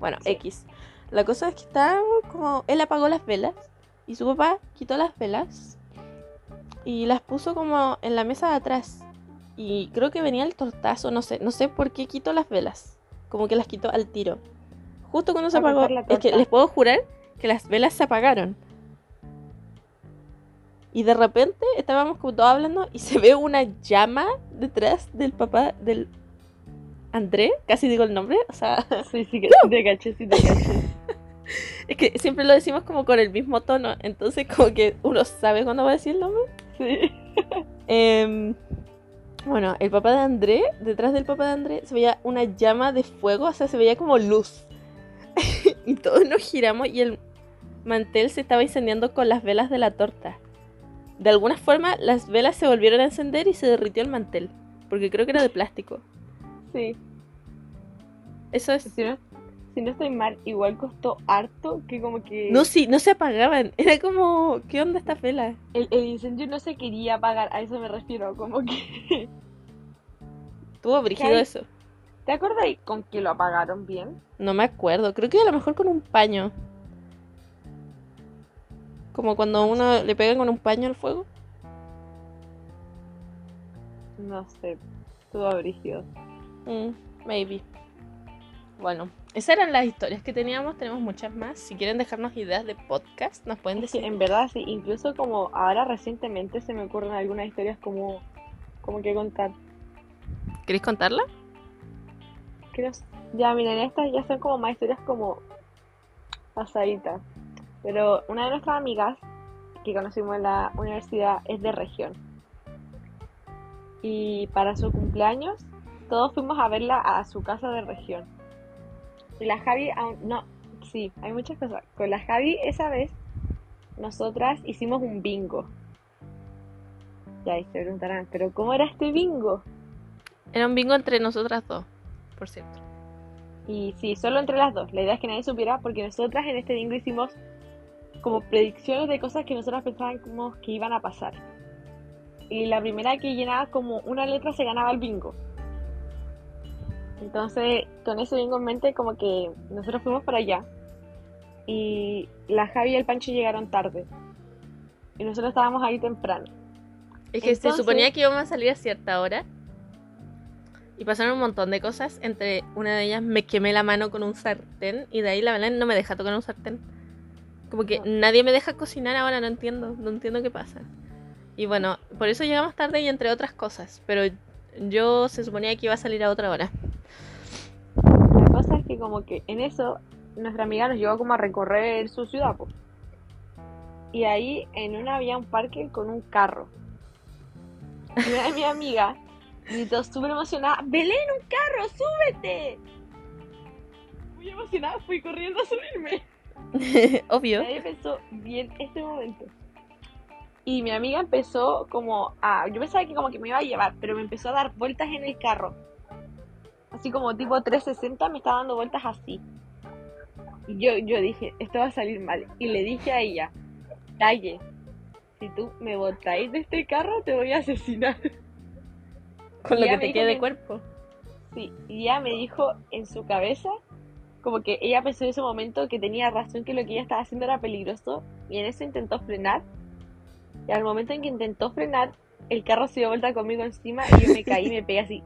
Speaker 1: Bueno,
Speaker 2: Sí.
Speaker 1: X. La cosa es que estábamos como. Él apagó las velas y su papá quitó las velas y las puso como en la mesa de atrás. Y creo que venía el tortazo, no sé, no sé por qué quitó las velas. Como que las quitó al tiro. Justo cuando se apagó. Es que les puedo jurar que las velas se apagaron. Y de repente estábamos como todos hablando y se ve una llama detrás del papá del André, casi digo el nombre, o sea,
Speaker 2: Sí, sí, sí te caché, sí te (laughs) caché. (laughs)
Speaker 1: es que siempre lo decimos como con el mismo tono, entonces como que uno sabe cuándo va a decir el nombre. (laughs)
Speaker 2: Sí. (laughs)
Speaker 1: Em, bueno, el papá de André, detrás del papá de André, se veía una llama de fuego, o sea, se veía como luz. y todos nos giramos y el mantel se estaba incendiando con las velas de la torta. De alguna forma, las velas se volvieron a encender y se derritió el mantel, porque creo que era de plástico.
Speaker 2: Sí.
Speaker 1: Eso es.
Speaker 2: No, si no estoy mal, igual costó harto que como que
Speaker 1: No, sí, no se apagaban. (laughs) Era como, ¿qué onda esta vela?
Speaker 2: el, el incendio no se quería apagar, a eso me refiero, como que... (laughs)
Speaker 1: Estuvo brígido eso.
Speaker 2: ¿Te acuerdas con que lo apagaron bien?
Speaker 1: No me acuerdo. Creo que a lo mejor con un paño. Como cuando uno le pega con un paño al fuego.
Speaker 2: No sé, estuvo brígido.
Speaker 1: Mm, maybe. Bueno, esas eran las historias que teníamos. Tenemos muchas más. Si quieren dejarnos ideas de podcast, nos pueden decir.
Speaker 2: en verdad sí, incluso como ahora recientemente se me ocurren algunas historias como, como que contar.
Speaker 1: ¿Queréis contarla?
Speaker 2: Creo, ya, miren, estas ya son como más historias como pasaditas. Pero una de nuestras amigas que conocimos en la universidad es de región. Y para su cumpleaños, todos fuimos a verla a su casa de región. La Javi aún no, sí, hay muchas cosas. Con la Javi esa vez, nosotras hicimos un bingo. Ya, y se preguntarán, ¿pero cómo era este bingo?
Speaker 1: Era un bingo entre nosotras dos, por cierto.
Speaker 2: Y sí, solo entre las dos. La idea es que nadie supiera porque nosotras en este bingo hicimos como predicciones de cosas que nosotras pensábamos que iban a pasar. Y la primera que llenaba como una letra se ganaba el bingo. Entonces, con ese bingo en mente, como que nosotros fuimos para allá. y la Javi y el Pancho llegaron tarde. Y nosotros estábamos ahí temprano.
Speaker 1: Es que se
Speaker 2: Entonces-
Speaker 1: suponía que íbamos a salir a cierta hora. Y pasaron un montón de cosas. Entre una de ellas me quemé la mano con un sartén. Y de ahí la Belén no me deja tocar un sartén. Como que
Speaker 2: No.
Speaker 1: nadie me deja cocinar ahora, no entiendo. No entiendo qué pasa. Y bueno, por eso llegamos tarde y entre otras cosas. Pero yo se suponía que iba a salir a otra hora.
Speaker 2: Que como que en eso nuestra amiga nos llevó como a recorrer su ciudad, po. Y ahí en una había un parque con un carro. Y una de mi amiga gritó súper emocionada, Belén, un carro, súbete. Muy emocionada, fui corriendo a subirme. (laughs)
Speaker 1: Obvio.
Speaker 2: Nadie pensó bien este momento. Y mi amiga empezó como a... Yo pensaba que como que me iba a llevar, pero me empezó a dar vueltas en el carro. Así como tipo 360 me estaba dando vueltas así. Y yo, yo dije, esto va a salir mal. Y le dije a ella, Talle, si tú me botáis de este carro te voy a asesinar.
Speaker 1: Con lo que te quede de cuerpo.
Speaker 2: Sí, y ella me dijo en su cabeza, como que ella pensó en ese momento que tenía razón que lo que ella estaba haciendo era peligroso, y en eso intentó frenar. Y al momento en que intentó frenar, el carro se dio vuelta conmigo encima y yo me caí y me pegué así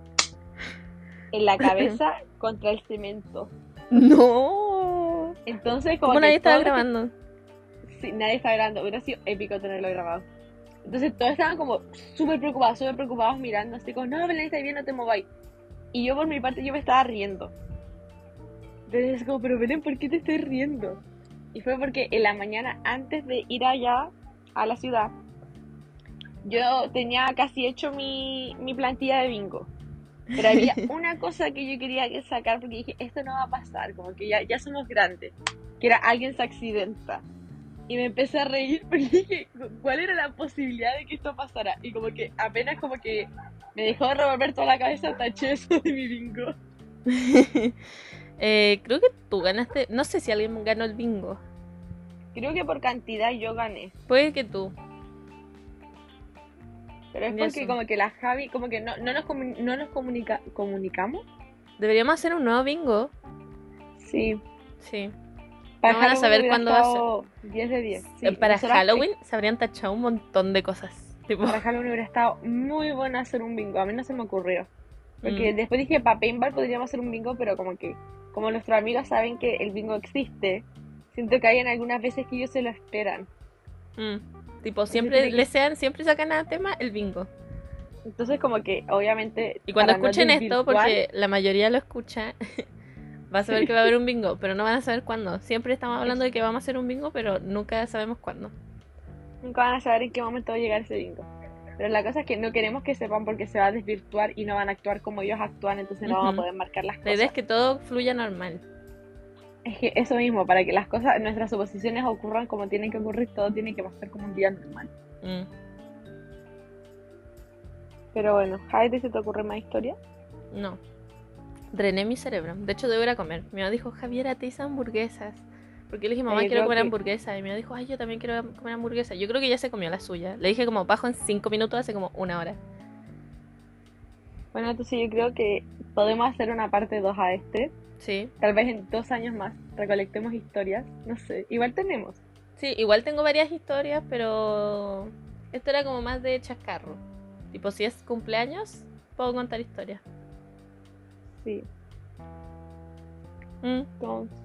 Speaker 2: en la cabeza (laughs) contra el cemento.
Speaker 1: No.
Speaker 2: Entonces, como
Speaker 1: ¿Cómo
Speaker 2: que
Speaker 1: nadie estaba
Speaker 2: todo
Speaker 1: grabando?
Speaker 2: Sí, nadie estaba grabando, hubiera sido épico tenerlo grabado. Entonces todos estaban como súper preocupados, súper preocupados mirando, así como, no, Belén, está bien, no te mováis. Y yo por mi parte, yo me estaba riendo. Entonces es como, pero Belén, ¿por qué te estoy riendo? Y fue porque en la mañana, antes de ir allá a la ciudad, yo tenía casi hecho mi, mi plantilla de bingo. Pero había (laughs) una cosa que yo quería que sacar porque dije, esto no va a pasar, como que ya, ya somos grandes. Que era alguien se accidenta. Y me empecé a reír porque (laughs) dije, ¿cuál era la posibilidad de que esto pasara? Y como que apenas como que me dejó de revolver toda la cabeza, taché eso de mi bingo. (laughs)
Speaker 1: Eh, creo que tú ganaste. No sé si alguien ganó el bingo.
Speaker 2: Creo que por cantidad yo gané.
Speaker 1: Puede que tú.
Speaker 2: Pero es porque
Speaker 1: eso.
Speaker 2: como que la Javi, como que no, no nos, comu- no nos comunica, comunicamos.
Speaker 1: Deberíamos hacer un nuevo bingo.
Speaker 2: Sí.
Speaker 1: Sí.
Speaker 2: Para
Speaker 1: No van a saber cuándo va a
Speaker 2: estado 10 de 10. Sí,
Speaker 1: Eh, Para Halloween se habrían tachado un montón de cosas. Tipo,
Speaker 2: Para Halloween hubiera estado muy bueno hacer un bingo. A mí no se me ocurrió. Porque
Speaker 1: Mm.
Speaker 2: después dije, para paintball podríamos hacer un bingo, pero como que, como nuestros amigos saben que el bingo existe, siento que hay en algunas veces que ellos se lo esperan.
Speaker 1: mm, tipo siempre le sean, siempre sacan a tema el bingo.
Speaker 2: Entonces como que, obviamente...
Speaker 1: Y cuando escuchen esto, porque la mayoría lo escucha, (laughs) va a saber que va a haber un bingo, pero no van a saber cuándo. Siempre estamos hablando de que vamos a hacer un bingo, pero nunca sabemos cuándo.
Speaker 2: Nunca van a saber en qué momento va a llegar ese bingo. Pero la cosa es que no queremos que sepan porque se va a desvirtuar y no van a actuar como ellos actúan, entonces no vamos
Speaker 1: Ujú.
Speaker 2: a poder marcar las
Speaker 1: La
Speaker 2: cosas.
Speaker 1: idea es que todo fluya normal.
Speaker 2: Es que eso mismo, para que las cosas, nuestras suposiciones ocurran como tienen que ocurrir, todo tiene que pasar como un día normal.
Speaker 1: Mm.
Speaker 2: Pero bueno, Javi, ¿se te ocurre más historia?
Speaker 1: No. Drené mi cerebro. De hecho, debo ir a comer. Mi mamá dijo, Javiera, te hice hamburguesas. Porque le dije, mamá,
Speaker 2: Yo
Speaker 1: quiero comer
Speaker 2: que-
Speaker 1: hamburguesa. Y mi mamá dijo, ay, yo también quiero comer hamburguesa. Yo creo que ya se comió la suya. Le dije como, bajo en cinco minutos, hace como una hora.
Speaker 2: Bueno, entonces yo creo que podemos hacer una parte 2 a este.
Speaker 1: Sí.
Speaker 2: Tal vez en dos años más recolectemos historias. No sé, igual tenemos.
Speaker 1: Sí, igual tengo varias historias, pero esto era como más de chascarro. Tipo, si es cumpleaños, puedo contar historias.
Speaker 2: Sí.
Speaker 1: Mm.
Speaker 2: Entonces,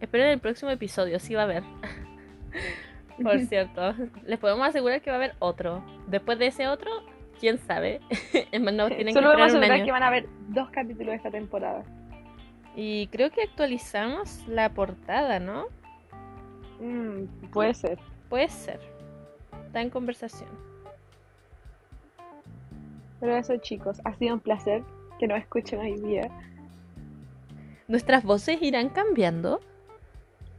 Speaker 1: Espero en el próximo episodio, sí va a haber. (laughs) Por cierto, les podemos asegurar que va a haber otro. Después de ese otro, quién sabe. (laughs) Es más, no tienen que
Speaker 2: Solo podemos
Speaker 1: esperar un
Speaker 2: asegurar
Speaker 1: año.
Speaker 2: que van a haber dos capítulos de esta temporada.
Speaker 1: Y creo que actualizamos la portada, ¿no?
Speaker 2: Mm, puede ser.
Speaker 1: Puede ser. Está en conversación.
Speaker 2: Pero eso, chicos, ha sido un placer que nos escuchen hoy día.
Speaker 1: ¿Nuestras voces irán cambiando?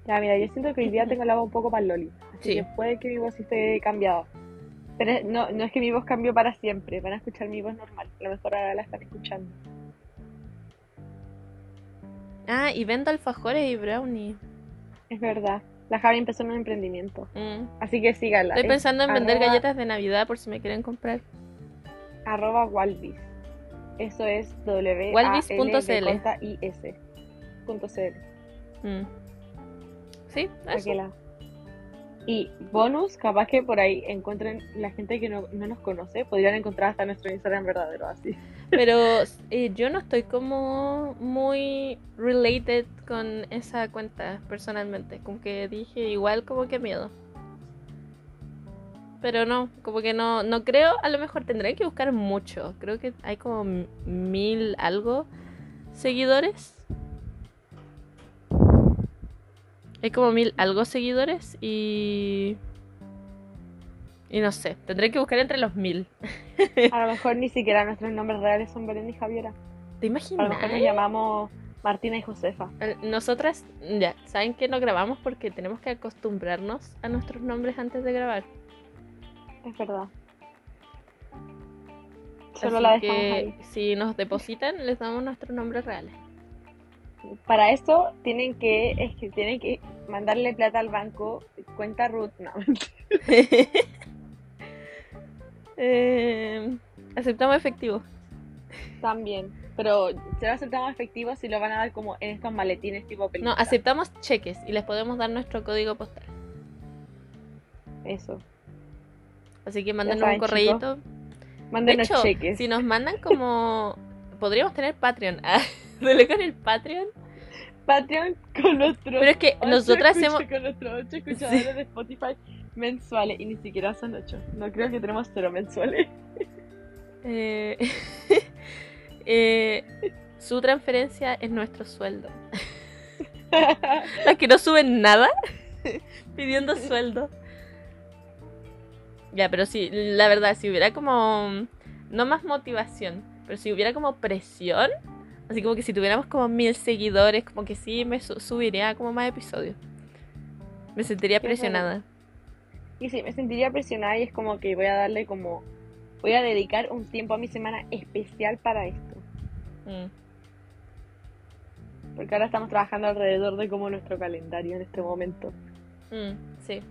Speaker 2: Ya, mira, yo siento que hoy día tengo la voz un poco para Loli. Así
Speaker 1: Sí.
Speaker 2: que puede que mi voz esté cambiada. Pero no, no es que mi voz cambió para siempre. Van a escuchar mi voz normal. A lo mejor ahora la están escuchando.
Speaker 1: Ah, y vendo alfajores y brownie.
Speaker 2: Es verdad. La Javi empezó en un emprendimiento.
Speaker 1: Mm.
Speaker 2: Así que síganla.
Speaker 1: Estoy
Speaker 2: Es
Speaker 1: pensando en vender
Speaker 2: arroba-
Speaker 1: galletas de Navidad por si me quieren comprar.
Speaker 2: arroba Walvis. Eso es w i s.
Speaker 1: Mm. Sí, eso.
Speaker 2: la- Y bonus, capaz que por ahí encuentren la gente que no, no nos conoce, podrían encontrar hasta nuestro Instagram verdadero así.
Speaker 1: Pero eh, yo no estoy como muy related con esa cuenta personalmente. Como que dije igual como que miedo. Pero no, como que no, no creo, a lo mejor tendré que buscar mucho. Creo que hay como mil algo seguidores. Hay como mil algo seguidores y... Y no sé, tendré que buscar entre los mil.
Speaker 2: A lo mejor ni siquiera nuestros nombres reales son Belén y Javiera.
Speaker 1: ¿Te
Speaker 2: A lo
Speaker 1: imaginas?
Speaker 2: mejor nos llamamos Martina y Josefa.
Speaker 1: Eh, Nosotras, ya, saben que no grabamos porque tenemos que acostumbrarnos a nuestros nombres antes de grabar.
Speaker 2: Es verdad. Solo
Speaker 1: Así
Speaker 2: la dejamos
Speaker 1: que
Speaker 2: ahí.
Speaker 1: si nos depositan, les damos nuestros nombres reales.
Speaker 2: Para eso tienen que, es que tienen que mandarle plata al banco, cuenta Ruth, no. (laughs)
Speaker 1: Eh, aceptamos efectivo.
Speaker 2: También. Pero se va a aceptar efectivo si lo van a dar como en estos maletines tipo
Speaker 1: No,
Speaker 2: película.
Speaker 1: aceptamos cheques y les podemos dar nuestro código postal.
Speaker 2: Eso.
Speaker 1: Así que mándenos
Speaker 2: saben,
Speaker 1: un correíto. De
Speaker 2: Mándenos
Speaker 1: hecho,
Speaker 2: cheques.
Speaker 1: si nos mandan como... Podríamos tener Patreon. (laughs) Ah, con el Patreon.
Speaker 2: Patreon con nuestros
Speaker 1: Pero es que nosotras hemos...
Speaker 2: con ocho escuchadores de Spotify mensuales y ni siquiera son ocho. No creo que tenemos cero mensuales. (laughs)
Speaker 1: Eh, (laughs) eh, su transferencia es nuestro sueldo. Las que no suben nada (laughs) pidiendo sueldo. Ya, pero sí, la verdad, si hubiera como. No más motivación, pero si hubiera como presión, así como que si tuviéramos como mil seguidores, como que sí me su- subiría como más episodios. Me sentiría presionada.
Speaker 2: Y sí, me sentiría presionada y es como que voy a darle como... Voy a dedicar un tiempo a mi semana especial para esto.
Speaker 1: Mm.
Speaker 2: Porque ahora estamos trabajando alrededor de como nuestro calendario en este momento.
Speaker 1: Mm, sí.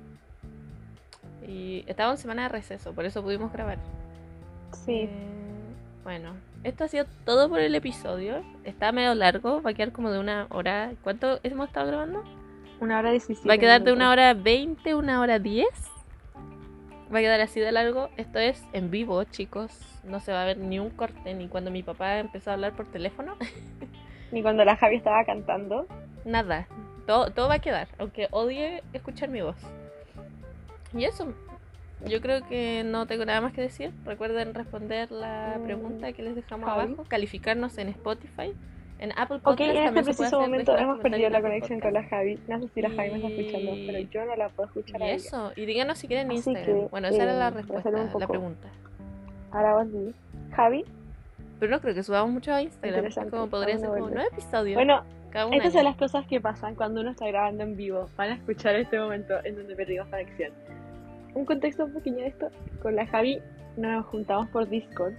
Speaker 1: Y estaba en semana de receso, por eso pudimos grabar.
Speaker 2: Sí.
Speaker 1: Eh, bueno, esto ha sido todo por el episodio. Está medio largo, va a quedar como de una hora. ¿Cuánto hemos estado grabando?
Speaker 2: Una hora diecisiete.
Speaker 1: Va a quedar de una hora veinte, una hora diez. Va a quedar así de largo. Esto es en vivo, chicos. No se va a ver ni un corte, ni cuando mi papá empezó a hablar por teléfono. (laughs)
Speaker 2: Ni cuando la Javi estaba cantando.
Speaker 1: Nada. Todo, todo va a quedar, aunque odie escuchar mi voz. Y eso. Yo creo que no tengo nada más que decir. Recuerden responder la
Speaker 2: Mm,
Speaker 1: pregunta que les dejamos
Speaker 2: Javi.
Speaker 1: abajo. Calificarnos en Spotify. En Apple
Speaker 2: Ok,
Speaker 1: Podcast
Speaker 2: en este preciso momento hemos perdido la conexión con la Javi. No sé si la Javi me está escuchando, pero yo no la puedo escuchar
Speaker 1: Y eso. Y díganos si quieren Instagram. bueno, esa era
Speaker 2: eh,
Speaker 1: la
Speaker 2: a
Speaker 1: respuesta, la pregunta.
Speaker 2: Ahora vos di. Javi,
Speaker 1: Pero no creo que subamos mucho a Instagram. Como podría ser como nueve episodios.
Speaker 2: bueno, estas son las cosas que pasan cuando uno está grabando en vivo. Van a escuchar este momento en donde perdimos conexión. Un contexto un pequeño de esto. Con la Javi nos juntamos por Discord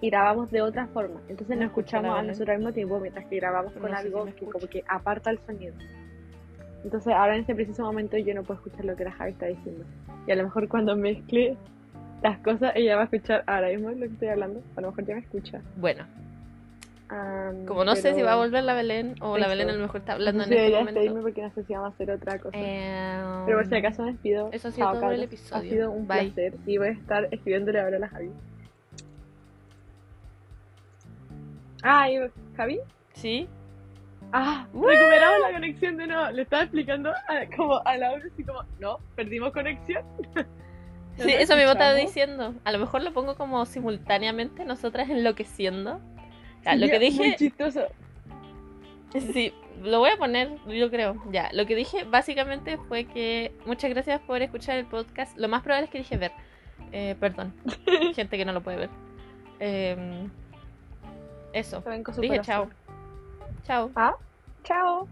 Speaker 2: y grabamos de otra forma. Entonces
Speaker 1: No
Speaker 2: nos
Speaker 1: escucha
Speaker 2: escuchamos
Speaker 1: la
Speaker 2: a nosotros al mismo tiempo mientras que grabamos
Speaker 1: No
Speaker 2: con
Speaker 1: si
Speaker 2: algo
Speaker 1: me
Speaker 2: que como que aparta el sonido. Entonces ahora en este preciso momento yo no puedo escuchar lo que la Javi está diciendo. Y a lo mejor cuando mezcle las cosas ella va a escuchar ahora mismo lo que estoy hablando. A lo mejor ya me escucha.
Speaker 1: Bueno,
Speaker 2: Am,
Speaker 1: como no sé si va a volver la Belén o la
Speaker 2: Eso.
Speaker 1: Belén a lo mejor está
Speaker 2: no
Speaker 1: hablando
Speaker 2: sé
Speaker 1: en
Speaker 2: si
Speaker 1: este momento.
Speaker 2: porque no sé si vamos a hacer otra cosa.
Speaker 1: Eh,
Speaker 2: Pero por si acaso me despido.
Speaker 1: Eso ha sido
Speaker 2: Chao,
Speaker 1: todo el episodio.
Speaker 2: Ha sido un
Speaker 1: Bye.
Speaker 2: placer y voy a estar escribiéndole ahora a la Javi. Ay, Javi.
Speaker 1: Sí.
Speaker 2: Ah,
Speaker 1: ¡Woo!
Speaker 2: recuperamos la conexión de nuevo. Le estaba explicando a, como a la hora así como, no, perdimos conexión. (laughs)
Speaker 1: Sí,
Speaker 2: ¿No
Speaker 1: eso mismo estaba diciendo. A lo mejor lo pongo como simultáneamente, nosotras enloqueciendo. Ya, lo que
Speaker 2: Muy
Speaker 1: dije,
Speaker 2: chistoso.
Speaker 1: sí, lo voy a poner, yo creo. Ya, lo que dije básicamente fue que muchas gracias por escuchar el podcast. Lo más probable es que dije ver. Eh, perdón, (laughs) gente que no lo puede ver. Em, eso. Dije chao. Chao.
Speaker 2: Ah, chao.